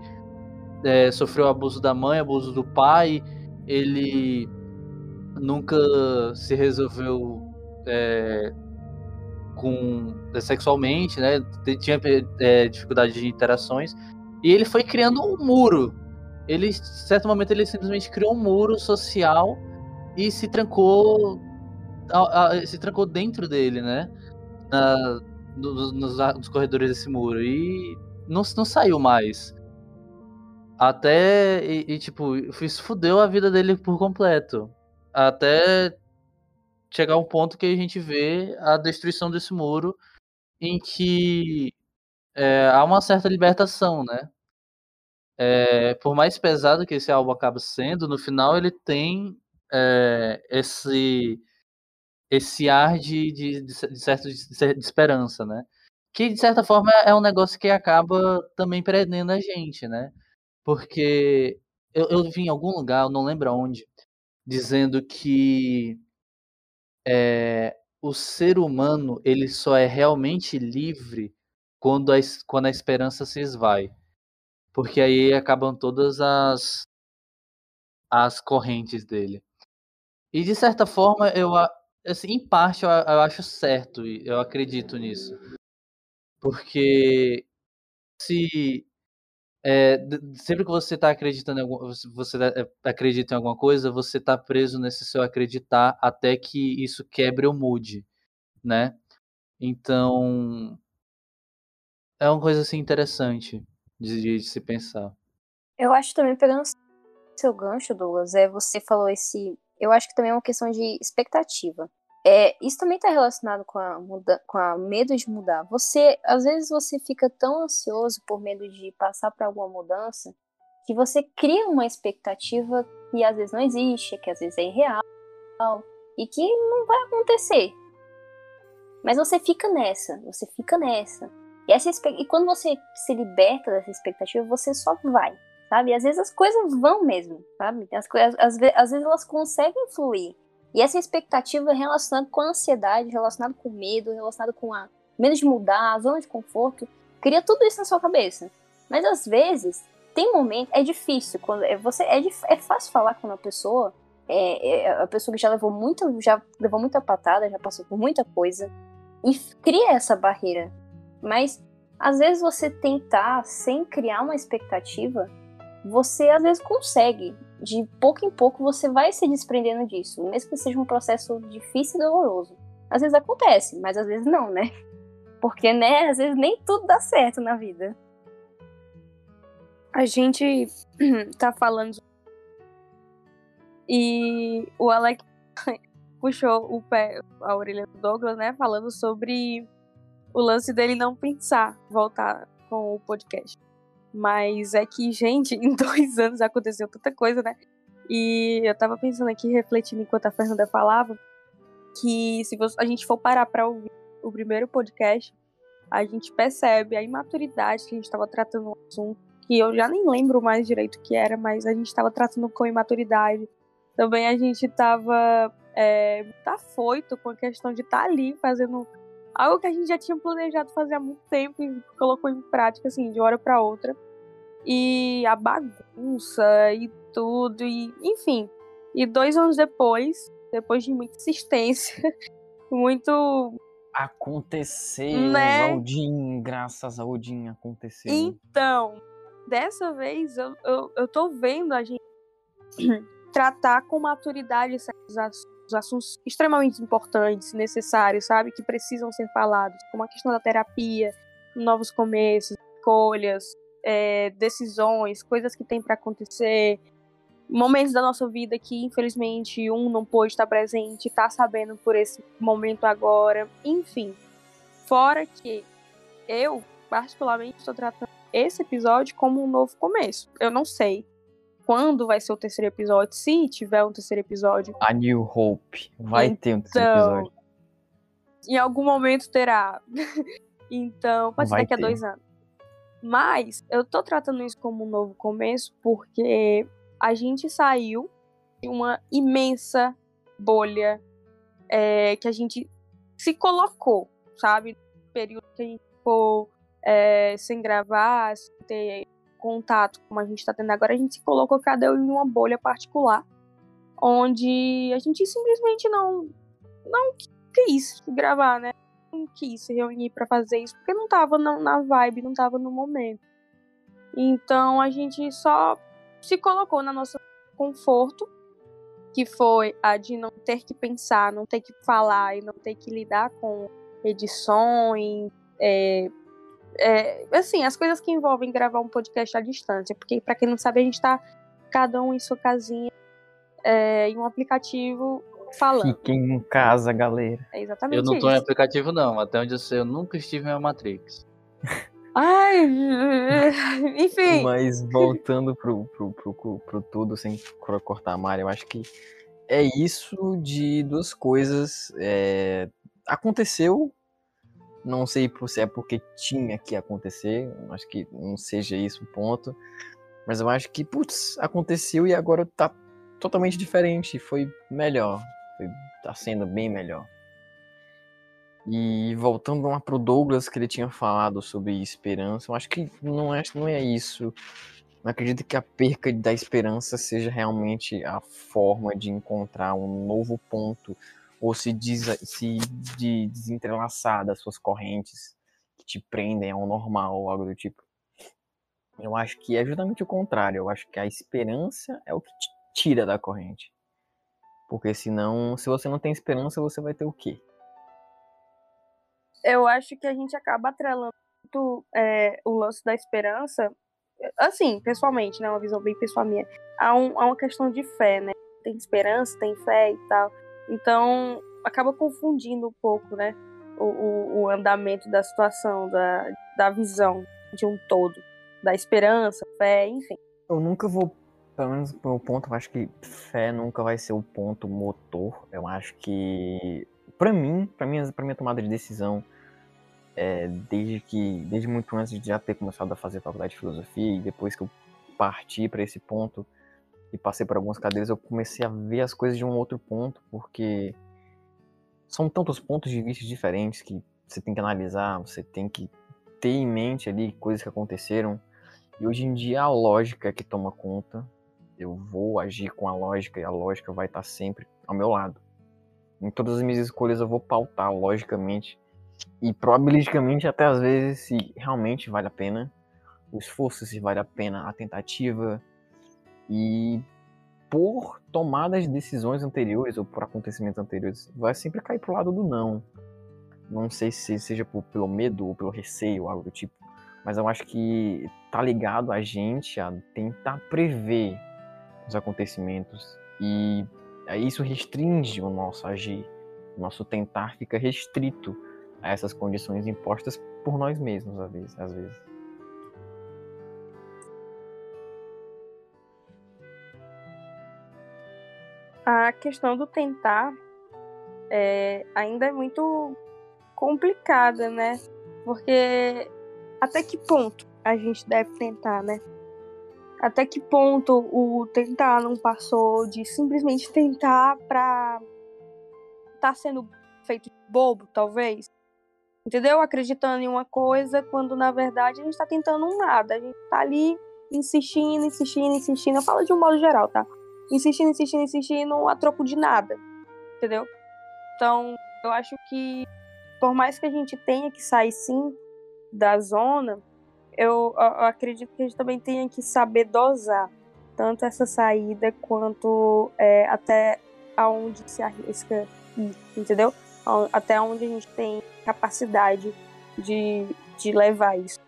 é, sofreu abuso da mãe, abuso do pai, ele nunca se resolveu é, com sexualmente, né? Tinha é, dificuldade de interações e ele foi criando um muro. Ele, em certo momento, ele simplesmente criou um muro social e se trancou, a- a- se trancou dentro dele, né? Na- nos, nos nos corredores desse muro e não, não saiu mais. Até e, e, tipo, isso fudeu a vida dele por completo. Até chegar um ponto que a gente vê a destruição desse muro em que é, há uma certa libertação, né? É, por mais pesado que esse álbum acaba sendo, no final ele tem é, esse esse ar de, de, de cer- de certo de, esperança, né? Que de certa forma é um negócio que acaba também prendendo a gente, né? Porque eu, eu vi em algum lugar, eu não lembro aonde, dizendo que é, o ser humano ele só é realmente livre quando a, quando a esperança se esvai. Porque aí acabam todas as, as correntes dele. E de certa forma, eu, assim, em parte, eu, eu acho certo, eu acredito nisso. Porque se é, sempre que você está acreditando em algum, você é, acredita em alguma coisa, você está preso nesse seu acreditar até que isso quebre ou mude, né? Então, é uma coisa assim interessante de, de se pensar. Eu acho também, pegando seu gancho, Douglas, é, você falou esse. Eu acho que também é uma questão de expectativa. É, isso também está relacionado com a, muda, com a medo de mudar. Você, às vezes, você fica tão ansioso por medo de passar por alguma mudança que você cria uma expectativa que às vezes não existe, que às vezes é irreal e que não vai acontecer. Mas você fica nessa, você fica nessa. E, essa, e quando você se liberta dessa expectativa, você só vai sabe? Às vezes as coisas vão mesmo, sabe? As às vezes elas conseguem fluir. E essa expectativa relacionada com a ansiedade, relacionada com medo, relacionada com a medo de mudar, a zona de conforto, cria tudo isso na sua cabeça. Mas às vezes tem momento, é difícil quando é você é, é fácil falar com uma pessoa, é, é a pessoa que já levou muita, já levou muita patada, já passou por muita coisa e cria essa barreira. Mas às vezes você tentar sem criar uma expectativa você às vezes consegue. De pouco em pouco você vai se desprendendo disso, mesmo que seja um processo difícil e doloroso. Às vezes acontece, mas às vezes não, né? Porque, né, às vezes nem tudo dá certo na vida. A gente tá falando. E o Alec puxou o pé, a orelha do Douglas, né? Falando sobre o lance dele não pensar voltar com o podcast. Mas é que, gente, em dois anos aconteceu tanta coisa, né? E eu tava pensando aqui, refletindo enquanto a Fernanda falava, que se a gente for parar pra ouvir o primeiro podcast, a gente percebe a imaturidade que a gente tava tratando o assunto, que eu já nem lembro mais direito o que era, mas a gente tava tratando com imaturidade. Também a gente tava é, muito afoito com a questão de estar ali fazendo algo que a gente já tinha planejado fazer há muito tempo e colocou em prática, assim, de hora para outra. E a bagunça e tudo, e enfim. E dois anos depois, depois de muita insistência, muito. Aconteceu, Né? Odin, graças a Odin aconteceu. Então, dessa vez eu, eu, eu tô vendo a gente tratar com maturidade certos ass- os assuntos extremamente importantes, necessários, sabe? Que precisam ser falados, como a questão da terapia, novos começos, escolhas, é, decisões, coisas que tem para acontecer. momentos da nossa vida que, infelizmente, um não pôde estar presente, tá sabendo por esse momento agora. Enfim. Fora que eu, particularmente, estou tratando esse episódio como um novo começo. Eu não sei quando vai ser o terceiro episódio, se tiver um terceiro episódio. A New Hope. Vai Então, ter um terceiro episódio. Em algum momento terá. então, pode ser daqui a ter. dois anos. Mas eu tô tratando isso como um novo começo porque a gente saiu de uma imensa bolha é, que a gente se colocou, sabe? No período que a gente ficou é, sem gravar, sem ter contato como a gente tá tendo agora, a gente se colocou cada um em uma bolha particular, onde a gente simplesmente não, não quis gravar, né? Quis se reunir pra fazer isso, porque não tava na, na vibe, não tava no momento. Então a gente só se colocou na nossa conforto, que foi a de não ter que pensar, não ter que falar e não ter que lidar com edições, é, é, assim, as coisas que envolvem gravar um podcast à distância, porque pra quem não sabe, a gente tá cada um em sua casinha, é, em um aplicativo falando. Fiquem em casa, galera. É exatamente Eu não tô em isso. aplicativo, não. Até onde eu sei, eu nunca estive em uma Matrix. Ai, enfim. Mas voltando pro, pro, pro, pro, pro tudo, sem cor- cortar a Mari, eu acho que é isso de duas coisas. é, aconteceu, não sei por- se é porque tinha que acontecer, acho que não seja isso o ponto, mas eu acho que, putz, aconteceu e agora tá totalmente diferente, foi melhor, tá sendo bem melhor. E voltando lá pro Douglas, que ele tinha falado sobre esperança, eu acho que não é, não é isso. Não acredito que a perca da esperança seja realmente a forma de encontrar um novo ponto ou se, desa- se de desentrelaçar das suas correntes que te prendem ao normal ou algo do tipo. Eu acho que é justamente o contrário. Eu acho que a esperança é o que te tira da corrente. Porque senão, se você não tem esperança, você vai ter o quê? eu acho que a gente acaba atrelando muito é, o lance da esperança, assim, pessoalmente, né, uma visão bem pessoal minha, a, um, a uma questão de fé, né? Tem esperança, tem fé e tal. Então, acaba confundindo um pouco, né, o, o, o andamento da situação, da, da visão de um todo, da esperança, fé, enfim. Eu nunca vou, pelo menos pro meu ponto, eu acho que fé nunca vai ser o ponto motor. Eu acho que, pra mim, pra minha, pra minha tomada de decisão, é, desde que, desde muito antes de já ter começado a fazer faculdade de filosofia e depois que eu parti para esse ponto e passei por algumas cadeiras, eu comecei a ver as coisas de um outro ponto, porque são tantos pontos de vista diferentes que você tem que analisar, você tem que ter em mente ali coisas que aconteceram. E hoje em dia a lógica é que toma conta. Eu vou agir com a lógica e a lógica vai estar sempre ao meu lado. Em todas as minhas escolhas eu vou pautar logicamente e probabilisticamente até às vezes se realmente vale a pena o esforço, se vale a pena a tentativa e por tomadas de decisões anteriores ou por acontecimentos anteriores vai sempre cair pro lado do não. Não sei se seja por- pelo medo ou pelo receio, algo do tipo, mas eu acho que tá ligado a gente a tentar prever os acontecimentos e isso restringe o nosso agir, o nosso tentar fica restrito a essas condições impostas por nós mesmos às vezes. Às vezes. A questão do tentar é, ainda é muito complicada, né? Porque até que ponto a gente deve tentar, né? Até que ponto o tentar não passou de simplesmente tentar pra tá sendo feito bobo, talvez? Entendeu? Acreditando em uma coisa quando na verdade a gente tá tentando um nada. A gente tá ali insistindo, insistindo, insistindo. Eu falo de um modo geral, tá? Insistindo, insistindo, insistindo a troco de nada. Entendeu? Então, eu acho que por mais que a gente tenha que sair sim da zona, eu, eu acredito que a gente também tenha que saber dosar tanto essa saída quanto é, até aonde se arrisca ir, entendeu? Até onde a gente tem capacidade de, de levar isso.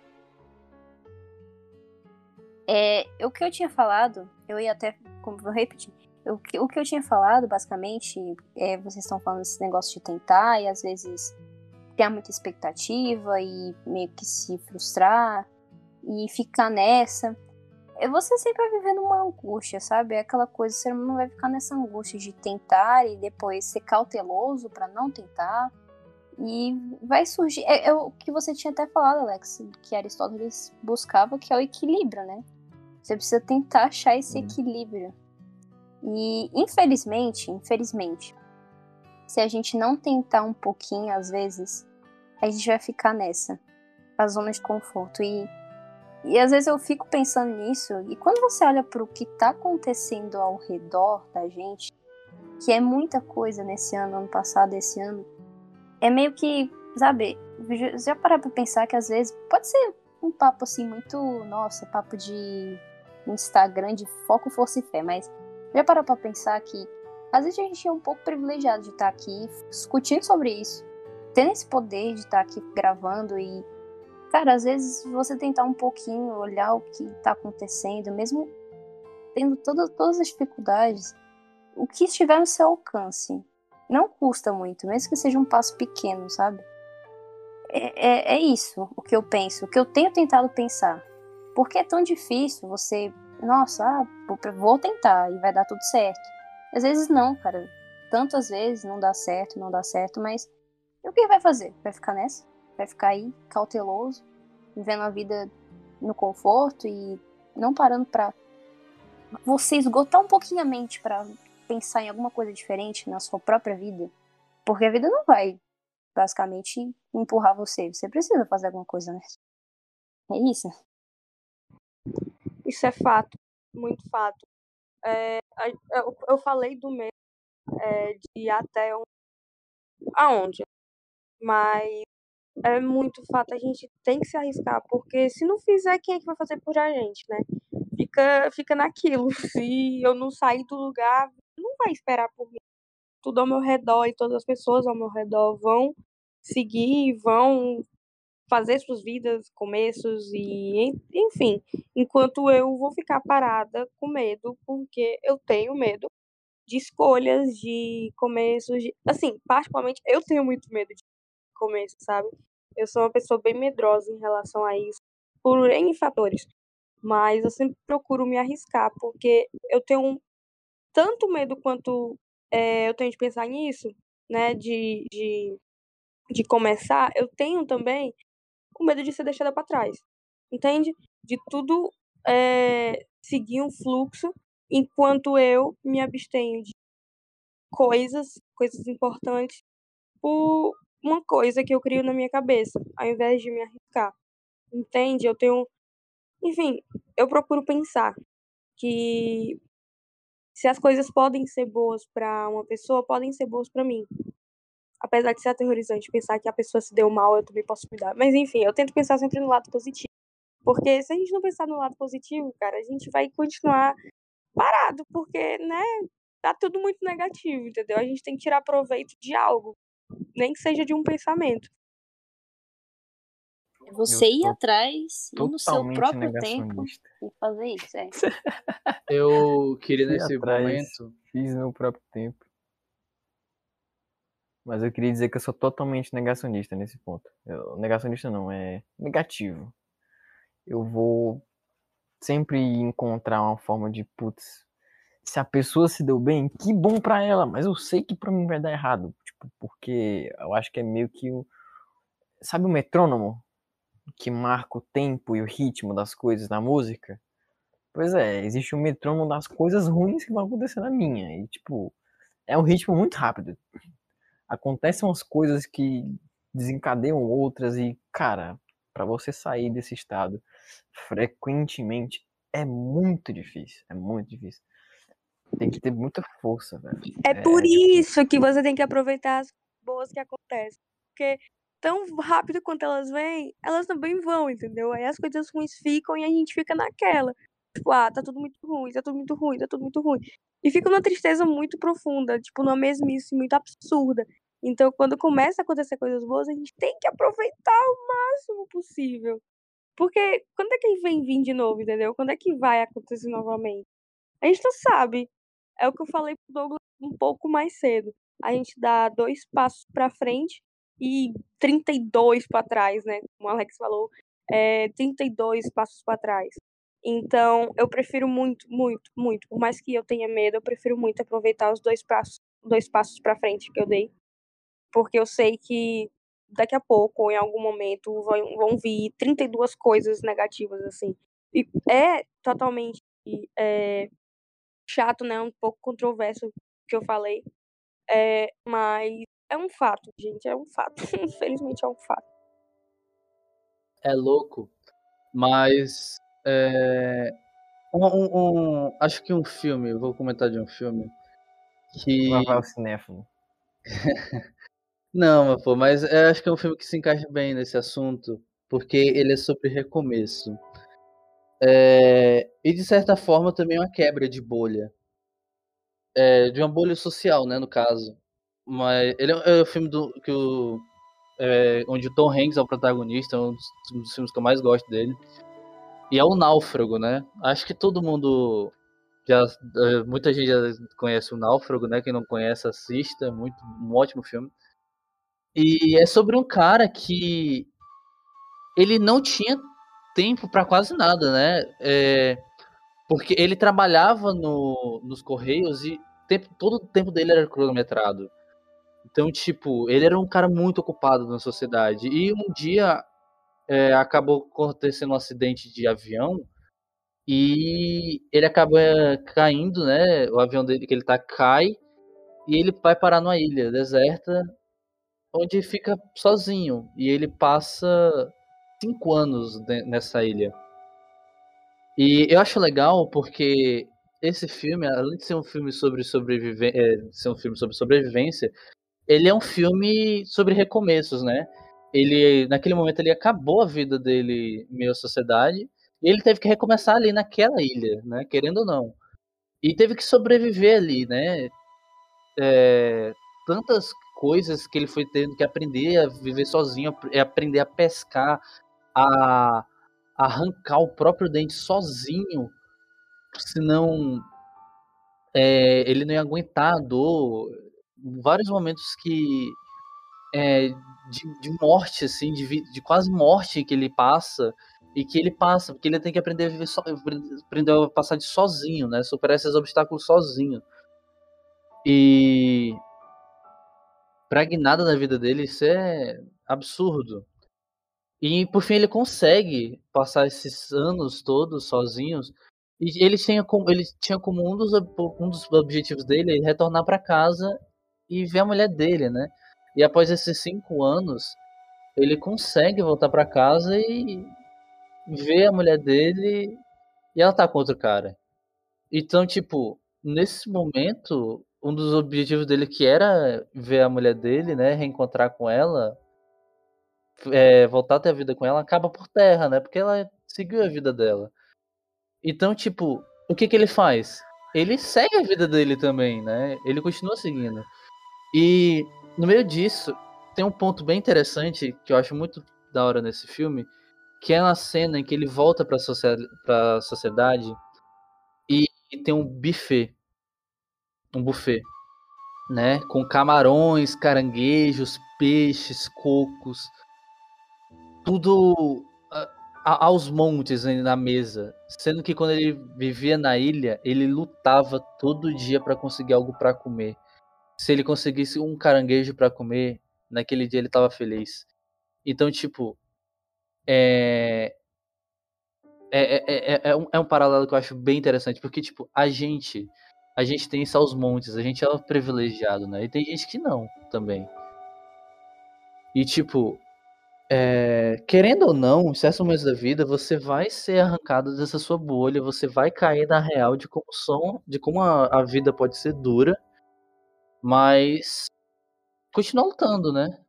É, o que eu tinha falado, eu ia até, como vou repetir, o que, o que eu tinha falado, basicamente, é, vocês estão falando desse negócio de tentar e às vezes criar muita expectativa e meio que se frustrar e ficar nessa. É, você sempre vai vivendo uma angústia, sabe? É aquela coisa, você não vai ficar nessa angústia de tentar e depois ser cauteloso para não tentar. E vai surgir. É, é, o que você tinha até falado, Alex, que Aristóteles buscava, que é o equilíbrio, né? Você precisa tentar achar esse equilíbrio. E infelizmente, infelizmente, se a gente não tentar um pouquinho, às vezes, a gente vai ficar nessa, a zona de conforto. E, e às vezes eu fico pensando nisso, e quando você olha para o que está acontecendo ao redor da gente, que é muita coisa nesse ano, ano passado, esse ano, é meio que, sabe, já parar pra pensar que às vezes pode ser um papo assim muito, nossa, papo de Instagram de foco, força e fé, mas já parou pra pensar que às vezes a gente é um pouco privilegiado de estar aqui discutindo sobre isso, tendo esse poder de estar aqui gravando e, cara, às vezes você tentar um pouquinho olhar o que tá acontecendo, mesmo tendo todas, todas as dificuldades, o que estiver no seu alcance, não custa muito, mesmo que seja um passo pequeno, sabe? É, é, é, isso o que eu penso, o que eu tenho tentado pensar. Porque é tão difícil você, nossa, ah, vou tentar e vai dar tudo certo. Às vezes não, cara. Tantas vezes não dá certo, não dá certo, mas o que vai fazer? Vai ficar nessa? Vai ficar aí cauteloso, vivendo a vida no conforto e não parando pra você esgotar um pouquinho a mente para pensar em alguma coisa diferente na sua própria vida, porque a vida não vai basicamente empurrar você. Você precisa fazer alguma coisa, né? É isso. Isso é fato, muito fato. É, eu, eu, falei do medo é, de ir até onde, aonde, mas é muito fato. A gente tem que se arriscar, porque se não fizer, quem é que vai fazer por a gente, né? Fica, fica naquilo. Se eu não sair do lugar, não vai esperar por mim. Tudo ao meu redor e todas as pessoas ao meu redor vão seguir, vão fazer suas vidas, começos e enfim, enquanto eu vou ficar parada com medo, porque eu tenho medo de escolhas, de começos, de... assim, particularmente eu tenho muito medo de começo, sabe? Eu sou uma pessoa bem medrosa em relação a isso, por N fatores. Mas eu sempre procuro me arriscar, porque eu tenho tanto medo quanto é, eu tenho de pensar nisso, né, de, de, de começar, eu tenho também o medo de ser deixada para trás, entende? De tudo é, seguir um fluxo, enquanto eu me abstenho de coisas, coisas importantes, por uma coisa que eu crio na minha cabeça, ao invés de me arriscar, entende? Eu tenho, enfim, eu procuro pensar que se as coisas podem ser boas para uma pessoa, podem ser boas para mim. Apesar de ser aterrorizante pensar que a pessoa se deu mal, eu também posso cuidar. Mas enfim, eu tento pensar sempre no lado positivo. Porque se a gente não pensar no lado positivo, cara, a gente vai continuar parado, porque, né, tá tudo muito negativo, entendeu? A gente tem que tirar proveito de algo, nem que seja de um pensamento. Você ir atrás e no seu próprio tempo e fazer isso. É. Eu queria nesse atrás, momento. Fiz no próprio tempo. Mas eu queria dizer que eu sou totalmente negacionista nesse ponto. Eu, negacionista não, é negativo. Eu vou sempre encontrar uma forma de, putz, se a pessoa se deu bem, que bom pra ela, mas eu sei que pra mim vai dar errado. Tipo, porque eu acho que é meio que o. Sabe o metrônomo? que marca o tempo e o ritmo das coisas na música. Pois é, existe um metrônomo das coisas ruins que vão acontecer na minha. E, tipo, é um ritmo muito rápido. Acontecem umas coisas que desencadeiam outras e, cara, para você sair desse estado frequentemente é muito difícil. É muito difícil. Tem que ter muita força, velho. É, é por isso que você tem que aproveitar as boas que acontecem. Porque tão rápido quanto elas vêm, elas também vão, entendeu? Aí as coisas ruins ficam e a gente fica naquela. Tipo, ah, tá tudo muito ruim, tá tudo muito ruim, tá tudo muito ruim. E fica uma tristeza muito profunda, tipo, numa mesmice muito absurda. Então, quando começa a acontecer coisas boas, a gente tem que aproveitar o máximo possível. Porque quando é que vem vir de novo, entendeu? Quando é que vai acontecer novamente? A gente não sabe. É o que eu falei pro Douglas um pouco mais cedo. A gente dá dois passos para frente e 32 para trás, né? Como o Alex falou, é, 32 passos para trás. Então, eu prefiro muito, muito, muito. Por mais que eu tenha medo, eu prefiro muito aproveitar os dois passos, dois passos para frente que eu dei. Porque eu sei que daqui a pouco, ou em algum momento, vão, vão vir 32 coisas negativas, assim. E é totalmente é, chato, né? Um pouco controverso que eu falei. É, mas é um fato, gente. É um fato. Infelizmente é um fato. É louco. Mas. É, um, um, um, acho que um filme, vou comentar de um filme. Que. Lá vai o cinéfilo. Não, pô, mas eu acho que é um filme que se encaixa bem nesse assunto, porque ele é sobre recomeço. É, e de certa forma também é uma quebra de bolha. É, de uma bolha social, né, no caso. Mas ele é, é o filme do, que o, é, onde o Tom Hanks é o protagonista, é um dos, um dos, filmes que eu mais gosto dele. E é o Náufrago, né? Acho que todo mundo já muita gente já conhece o Náufrago, né? Quem não conhece assista, muito um ótimo filme. E é sobre um cara que ele não tinha tempo para quase nada, né? É, porque ele trabalhava no, nos Correios e tempo, todo o tempo dele era cronometrado. Então, tipo, ele era um cara muito ocupado na sociedade. E um dia é, acabou acontecendo um acidente de avião e ele acaba caindo, né? O avião dele que ele tá cai e ele vai parar numa ilha deserta onde fica sozinho e ele passa cinco anos nessa ilha. E eu acho legal porque esse filme, além de ser um filme sobre sobrevivência, é, ser um filme sobre sobrevivência, ele é um filme sobre recomeços, né? Ele naquele momento ele acabou a vida dele meio à sociedade e ele teve que recomeçar ali naquela ilha, né? Querendo ou não. E teve que sobreviver ali, né? É, tantas coisas que ele foi tendo que aprender a viver sozinho, aprender a pescar, a, arrancar o próprio dente sozinho, senão é, ele não ia aguentar a dor. Vários momentos que é, de, de, morte, assim, de, de quase morte que ele passa e que ele passa, porque ele tem que aprender a viver so, aprender a passar de sozinho, né? Superar esses obstáculos sozinho. E pragnada na vida dele, isso é absurdo. E por fim ele consegue passar esses anos todos sozinhos. E ele tinha como, ele tinha como um, dos, um dos objetivos dele retornar para casa e ver a mulher dele, né? E após esses cinco anos, ele consegue voltar para casa e ver a mulher dele e ela tá com outro cara. Então, tipo, nesse momento, um dos objetivos dele que era ver a mulher dele, né, reencontrar com ela, é, voltar a ter a vida com ela, acaba por terra, né? Porque ela seguiu a vida dela. Então, tipo, o que que ele faz? Ele segue a vida dele também, né? Ele continua seguindo. E no meio disso, tem um ponto bem interessante que eu acho muito da hora nesse filme, que é na cena em que ele volta para a sociedade e, e tem um buffet um buffet, né? Com camarões, caranguejos, peixes, cocos, tudo aos montes na mesa. Sendo que quando ele vivia na ilha, ele lutava todo dia para conseguir algo para comer. Se ele conseguisse um caranguejo para comer, naquele dia ele estava feliz. Então, tipo, é... É, é, é, é, um, é um paralelo que eu acho bem interessante, porque, tipo, a gente a gente tem isso aos montes, a gente é privilegiado, né? E tem gente que não também. E tipo, é, querendo ou não, em certos momentos da vida, você vai ser arrancado dessa sua bolha, você vai cair na real de como são, de como a, a vida pode ser dura, mas continua lutando, né?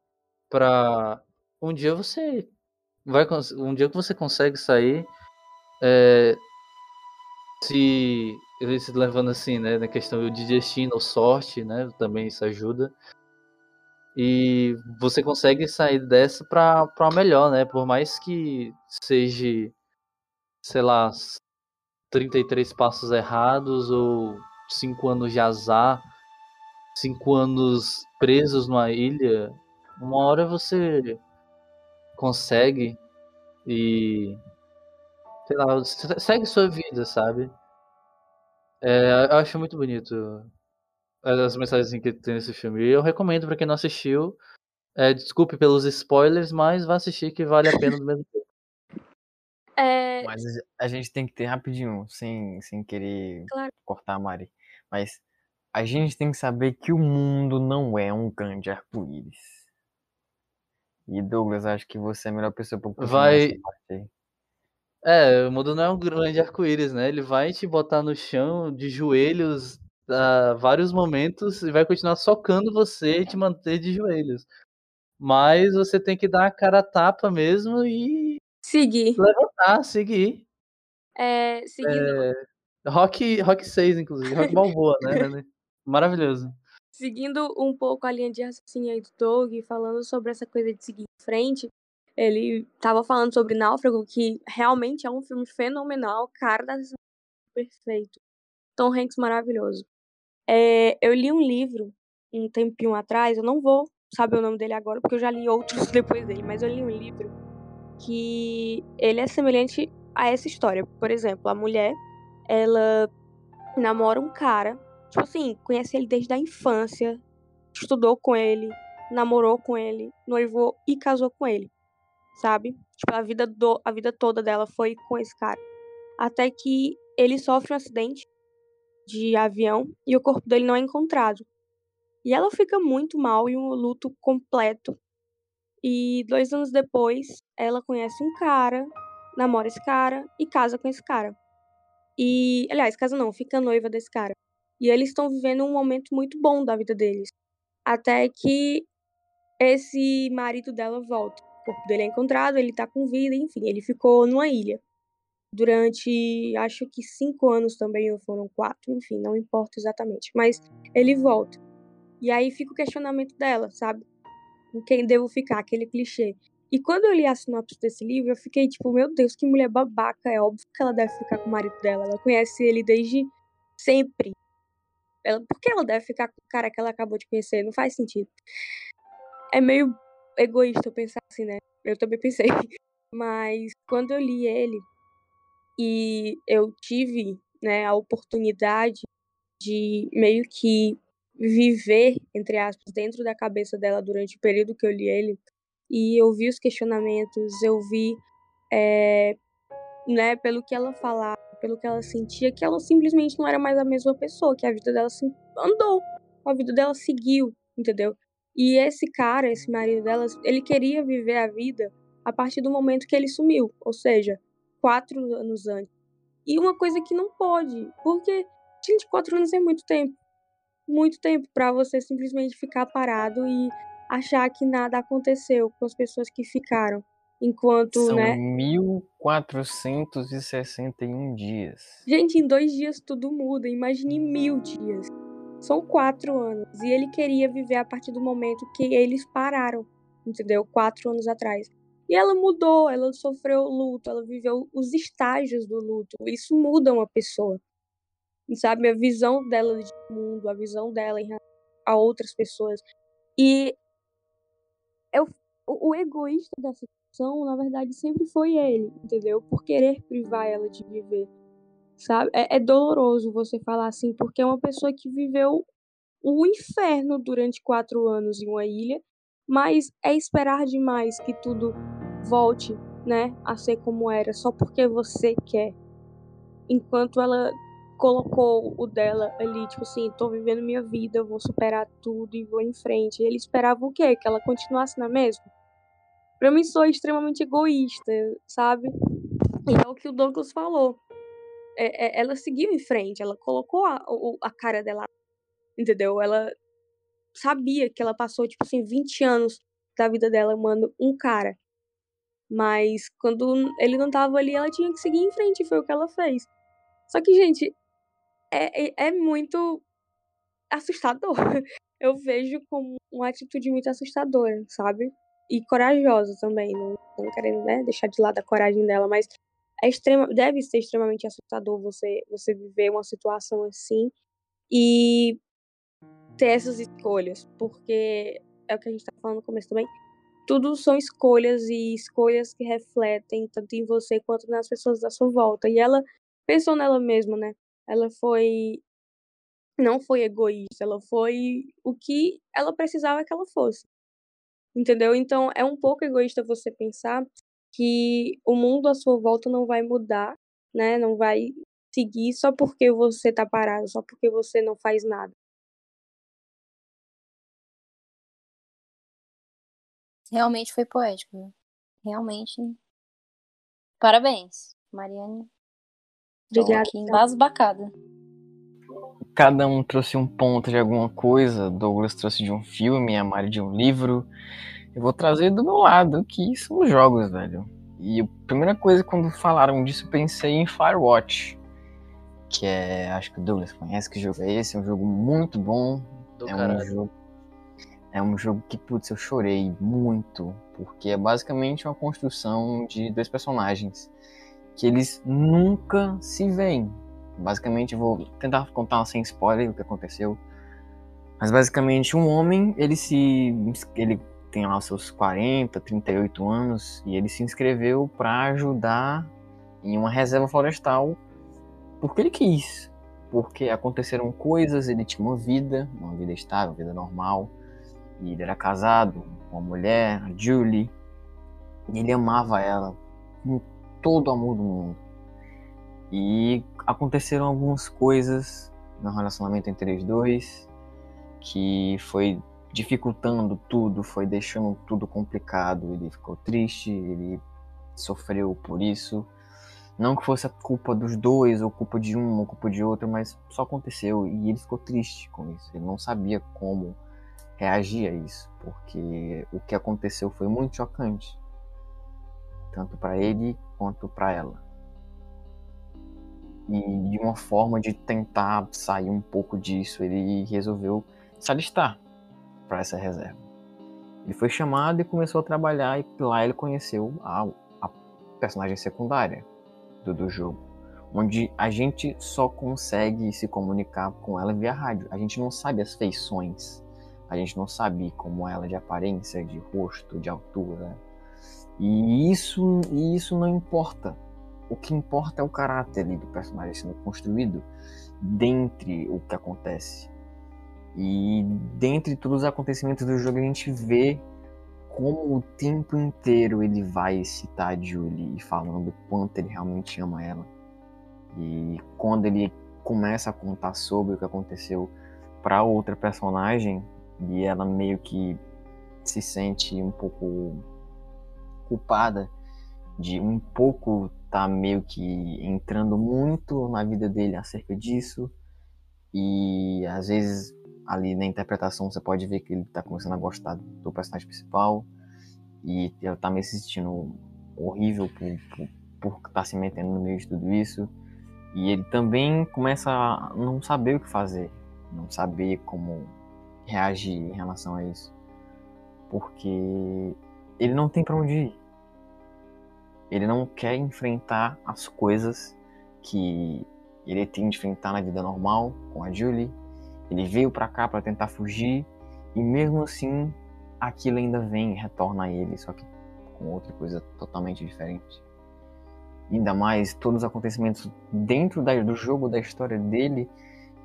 Pra um dia você vai um dia que você consegue sair é, se se levando assim, né, na questão de destino ou sorte, né, também isso ajuda. E você consegue sair dessa pra, pra melhor, né? Por mais que seja, sei lá, 33 passos errados ou 5 anos de azar, 5 anos presos numa ilha, uma hora você consegue e sei lá, segue sua vida, sabe? É, eu acho muito bonito as mensagens que tem nesse filme. E eu recomendo para quem não assistiu. É, desculpe pelos spoilers, mas vá assistir que vale a pena do mesmo tempo. É, Mas a gente tem que ter rapidinho, sem, sem querer Claro. cortar a Mari. Mas a gente tem que saber que o mundo não é um grande arco-íris. E Douglas, acho que você é a melhor pessoa para Vai- essa parte aí. É, o mundo não é um grande arco-íris, né? Ele vai te botar no chão de joelhos a vários momentos e vai continuar socando você e te manter de joelhos. Mas você tem que dar a cara a tapa mesmo e seguir. levantar, seguir. É, seguindo, Rock, Rock 6, inclusive. Rock Balboa, né? Maravilhoso. seguindo um pouco a linha de raciocínio aí do Doug, falando sobre essa coisa de seguir em frente, ele tava falando sobre Náufrago, que realmente é um filme fenomenal, cara da perfeito. Tom Hanks maravilhoso. É, eu li um livro um tempinho atrás, eu não vou saber o nome dele agora, porque eu já li outros depois dele, mas eu li um livro que ele é semelhante a essa história. Por exemplo, a mulher, ela namora um cara, tipo assim, conhece ele desde a infância, estudou com ele, namorou com ele, noivou e casou com ele, sabe? Tipo, a vida, do, a vida toda dela foi com esse cara. Até que ele sofre um acidente de avião e o corpo dele não é encontrado. E ela fica muito mal e um luto completo. E dois anos depois, ela conhece um cara, namora esse cara e casa com esse cara. E, aliás, casa não, fica noiva desse cara. E eles estão vivendo um momento muito bom da vida deles. Até que esse marido dela volta. O corpo dele é encontrado, ele tá com vida, enfim, ele ficou numa ilha. Durante, acho que cinco anos também, ou foram quatro, enfim, não importa exatamente. Mas ele volta. E aí fica o questionamento dela, sabe? Com quem devo ficar, aquele clichê. E quando eu li a sinopse desse livro, eu fiquei tipo, meu Deus, que mulher babaca. É óbvio que ela deve ficar com o marido dela. Ela conhece ele desde sempre. Ela, por que ela deve ficar com o cara que ela acabou de conhecer? Não faz sentido. É meio egoísta eu pensar assim, né? Eu também pensei. Mas quando eu li ele e eu tive né, a oportunidade de meio que viver, entre aspas, dentro da cabeça dela durante o período que eu li ele, e eu vi os questionamentos, eu vi, é, né, pelo que ela falava, pelo que ela sentia, que ela simplesmente não era mais a mesma pessoa, que a vida dela se andou, a vida dela seguiu, entendeu? E esse cara, esse marido dela, ele queria viver a vida a partir do momento que ele sumiu, ou seja, quatro anos antes. E uma coisa que não pode, porque, gente, quatro anos é muito tempo. Muito tempo para você simplesmente ficar parado e achar que nada aconteceu com as pessoas que ficaram. Enquanto, São né? 1461 dias. Gente, em dois dias tudo muda. Imagine mil dias. São quatro anos. E ele queria viver a partir do momento que eles pararam, entendeu? Quatro anos atrás. E ela mudou, ela sofreu luto, ela viveu os estágios do luto. Isso muda uma pessoa. Sabe, a visão dela de mundo, a visão dela em a outras pessoas. E eu, o, egoísta da situação, na verdade, sempre foi ele, entendeu? Por querer privar ela de viver. Sabe? É, é doloroso você falar assim, porque é uma pessoa que viveu o inferno durante quatro anos em uma ilha, mas é esperar demais que tudo volte, né, a ser como era, só porque você quer. Enquanto ela colocou o dela ali, tipo assim, tô vivendo minha vida, vou superar tudo e vou em frente. Ele esperava o quê? Que ela continuasse na mesma? Pra mim, sou extremamente egoísta, sabe? E é o que o Douglas falou. É, é, ela seguiu em frente, ela colocou a, a cara dela, entendeu? Ela sabia que ela passou, tipo assim, 20 anos da vida dela amando um cara. Mas quando ele não tava ali, ela tinha que seguir em frente, foi o que ela fez. Só que, gente, é, é, é muito assustador. eu vejo como uma atitude muito assustadora, sabe? E corajosa também, não, não querendo né, deixar de lado a coragem dela, mas é extrema, deve ser extremamente assustador você, você viver uma situação assim e ter essas escolhas, porque é o que a gente tá falando no começo também. Tudo são escolhas e escolhas que refletem tanto em você quanto nas pessoas da sua volta. E ela pensou nela mesma, né? Ela foi não foi egoísta, ela foi o que ela precisava que ela fosse. Entendeu? Então é um pouco egoísta você pensar que o mundo à sua volta não vai mudar, né? Não vai seguir só porque você tá parado, só porque você não faz nada. Realmente foi poético. Realmente. Parabéns, Mariane. Obrigada. Tô aqui embasbacada. Cada um trouxe um ponto de alguma coisa. Douglas trouxe de um filme, a Mari de um livro. Eu vou trazer do meu lado, que são os jogos, velho. E a primeira coisa, quando falaram disso, eu pensei em Firewatch. Que é. Acho que o Douglas conhece que jogo é esse. É um jogo muito bom. Do é um caralho. jogo. É um jogo que, putz, eu chorei muito. Porque é basicamente uma construção de dois personagens. Que eles nunca se veem. Basicamente, vou tentar contar sem spoiler o que aconteceu. Mas basicamente, um homem, ele se. Ele tem lá os seus 40, 38 anos. E ele se inscreveu para ajudar em uma reserva florestal. Porque ele quis. Porque aconteceram coisas, ele tinha uma vida, uma vida estável, uma vida normal. E ele era casado com uma mulher, a Julie. E ele amava ela com todo o amor do mundo. E aconteceram algumas coisas no relacionamento entre eles dois que foi dificultando tudo, foi deixando tudo complicado. Ele ficou triste, ele sofreu por isso. Não que fosse a culpa dos dois, ou culpa de um, ou culpa de outro, mas só aconteceu e ele ficou triste com isso. Ele não sabia como reagir a isso, porque o que aconteceu foi muito chocante, tanto para ele quanto para ela. E de uma forma de tentar sair um pouco disso, ele resolveu se alistar para essa reserva. Ele foi chamado e começou a trabalhar, e lá ele conheceu a, a personagem secundária do, do jogo, onde a gente só consegue se comunicar com ela via rádio. A gente não sabe as feições, a gente não sabe como ela é de aparência, de rosto, de altura. E isso, e isso não importa. O que importa é o caráter ali do personagem sendo construído dentre o que acontece. E dentre todos os acontecimentos do jogo, a gente vê como o tempo inteiro ele vai citar Julie e falando o quanto ele realmente ama ela. E quando ele começa a contar sobre o que aconteceu para outra personagem, e ela meio que se sente um pouco culpada de um pouco tá meio que entrando muito na vida dele acerca disso. E às vezes ali na interpretação você pode ver que ele tá começando a gostar do personagem principal. E ela tá meio se sentindo horrível por, por, por tá se metendo no meio de tudo isso. E ele também começa a não saber o que fazer não saber como reagir em relação a isso porque ele não tem para onde ir ele não quer enfrentar as coisas que ele tem de enfrentar na vida normal com a Julie. Ele veio para cá para tentar fugir e mesmo assim aquilo ainda vem e retorna a ele, só que com outra coisa totalmente diferente. Ainda mais todos os acontecimentos dentro da, do jogo, da história dele,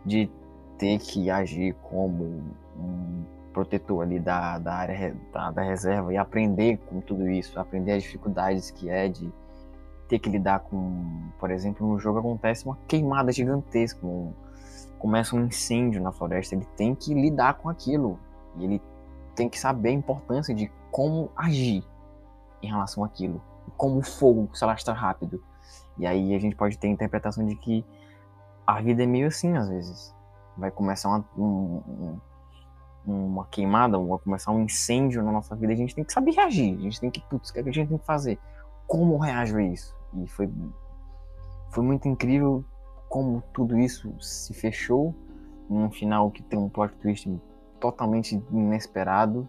de ter que agir como um protetor ali da, da área da, da, reserva e aprender com tudo isso, aprender as dificuldades que é de ter que lidar com, por exemplo, no jogo acontece uma queimada gigantesca, um, começa um incêndio na floresta, ele tem que lidar com aquilo e ele tem que saber a importância de como agir em relação àquilo, como o fogo se alastra rápido. E aí a gente pode ter a interpretação de que a vida é meio assim às vezes. Vai começar uma, um, uma queimada, ou começar um incêndio na nossa vida, a gente tem que saber reagir. A gente tem que, putz, o que, é que a gente tem que fazer? Como reage a isso? E foi, foi muito incrível como tudo isso se fechou num final que tem um plot twist totalmente inesperado,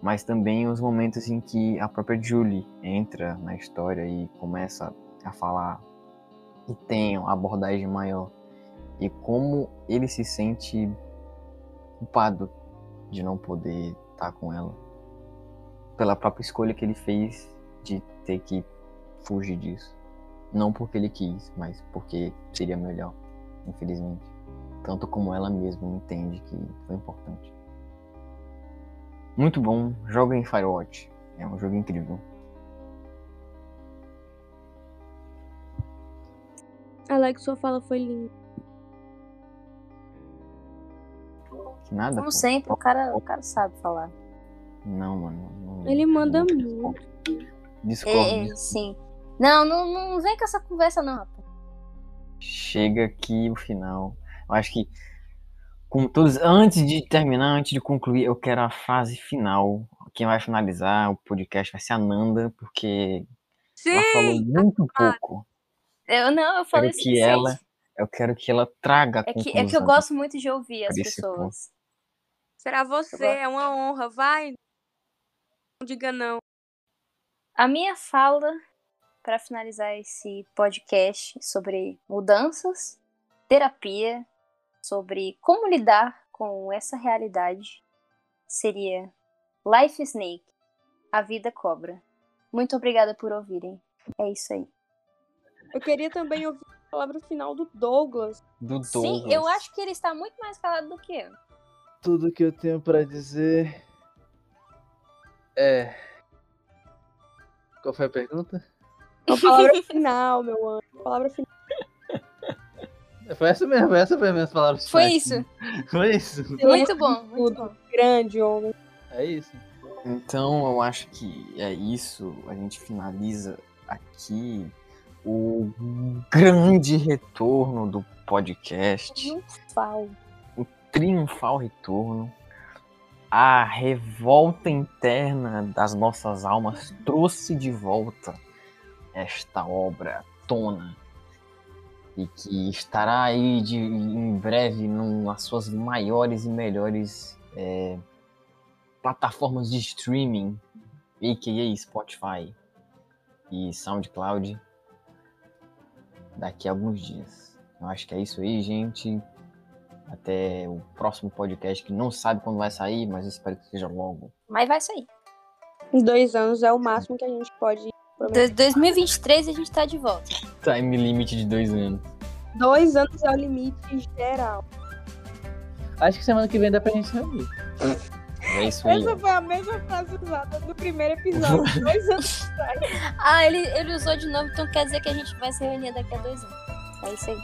mas também os momentos em que a própria Julie entra na história e começa a falar e tem uma abordagem maior e como ele se sente culpado de não poder estar com ela pela própria escolha que ele fez de ter que fugir disso. Não porque ele quis, mas porque seria melhor, infelizmente. Tanto como ela mesma entende que foi importante. Muito bom, joga em Firewatch. É um jogo incrível. Alex, sua fala foi linda. Nada. Como pô. sempre, o cara, o cara sabe falar. Não, mano. Não, Ele manda não- muito. Discordo. É, é, sim. Não, não, não vem com essa conversa, não, rapaz. Chega aqui o final. Eu acho que com todos, antes de terminar, antes de concluir, eu quero a frase final. Quem vai finalizar o podcast vai ser a Nanda, porque ela falou Sim! muito pouco. Eu não, eu falei Quero que ela, eu quero que ela traga a É que, conclusão. é que eu gosto muito de ouvir as esse ponto. Será você, é uma honra. Vai. Não diga não. A minha fala para finalizar esse podcast sobre mudanças, terapia, sobre como lidar com essa realidade seria Life Snake, a vida cobra. Muito obrigada por ouvirem. É isso aí. Eu queria também ouvir a palavra final do Douglas. Do Sim, Douglas. eu acho que ele está muito mais calado do que eu. Tudo que eu tenho pra dizer é. Qual foi a pergunta? A palavra final, meu anjo. A palavra final. Foi essa mesmo, essa foi as minhas palavras. Foi isso. Foi isso. Muito bom, muito bom. Grande homem. É isso. Então eu acho que é isso. A gente finaliza aqui o grande retorno do podcast. Triunfal. Triunfal retorno. A revolta interna das nossas almas trouxe de volta esta obra tona e que estará aí de, em breve nas suas maiores e melhores é, plataformas de streaming, a.k.a. Spotify e SoundCloud, daqui a alguns dias. Eu acho que é isso aí, gente. Até o próximo podcast que não sabe quando vai sair, mas eu espero que seja logo. Mas vai sair. Em dois anos é o máximo que a gente pode prometer. Do- 2023 a gente tá de volta. Time limite de dois anos. Dois anos é o limite geral. Acho que semana que vem dá pra gente se reunir. É isso aí. Essa foi a mesma frase usada no primeiro episódio. dois anos atrás. Ah, ele, ele usou de novo, então quer dizer que a gente vai se reunir daqui a dois anos. É isso aí.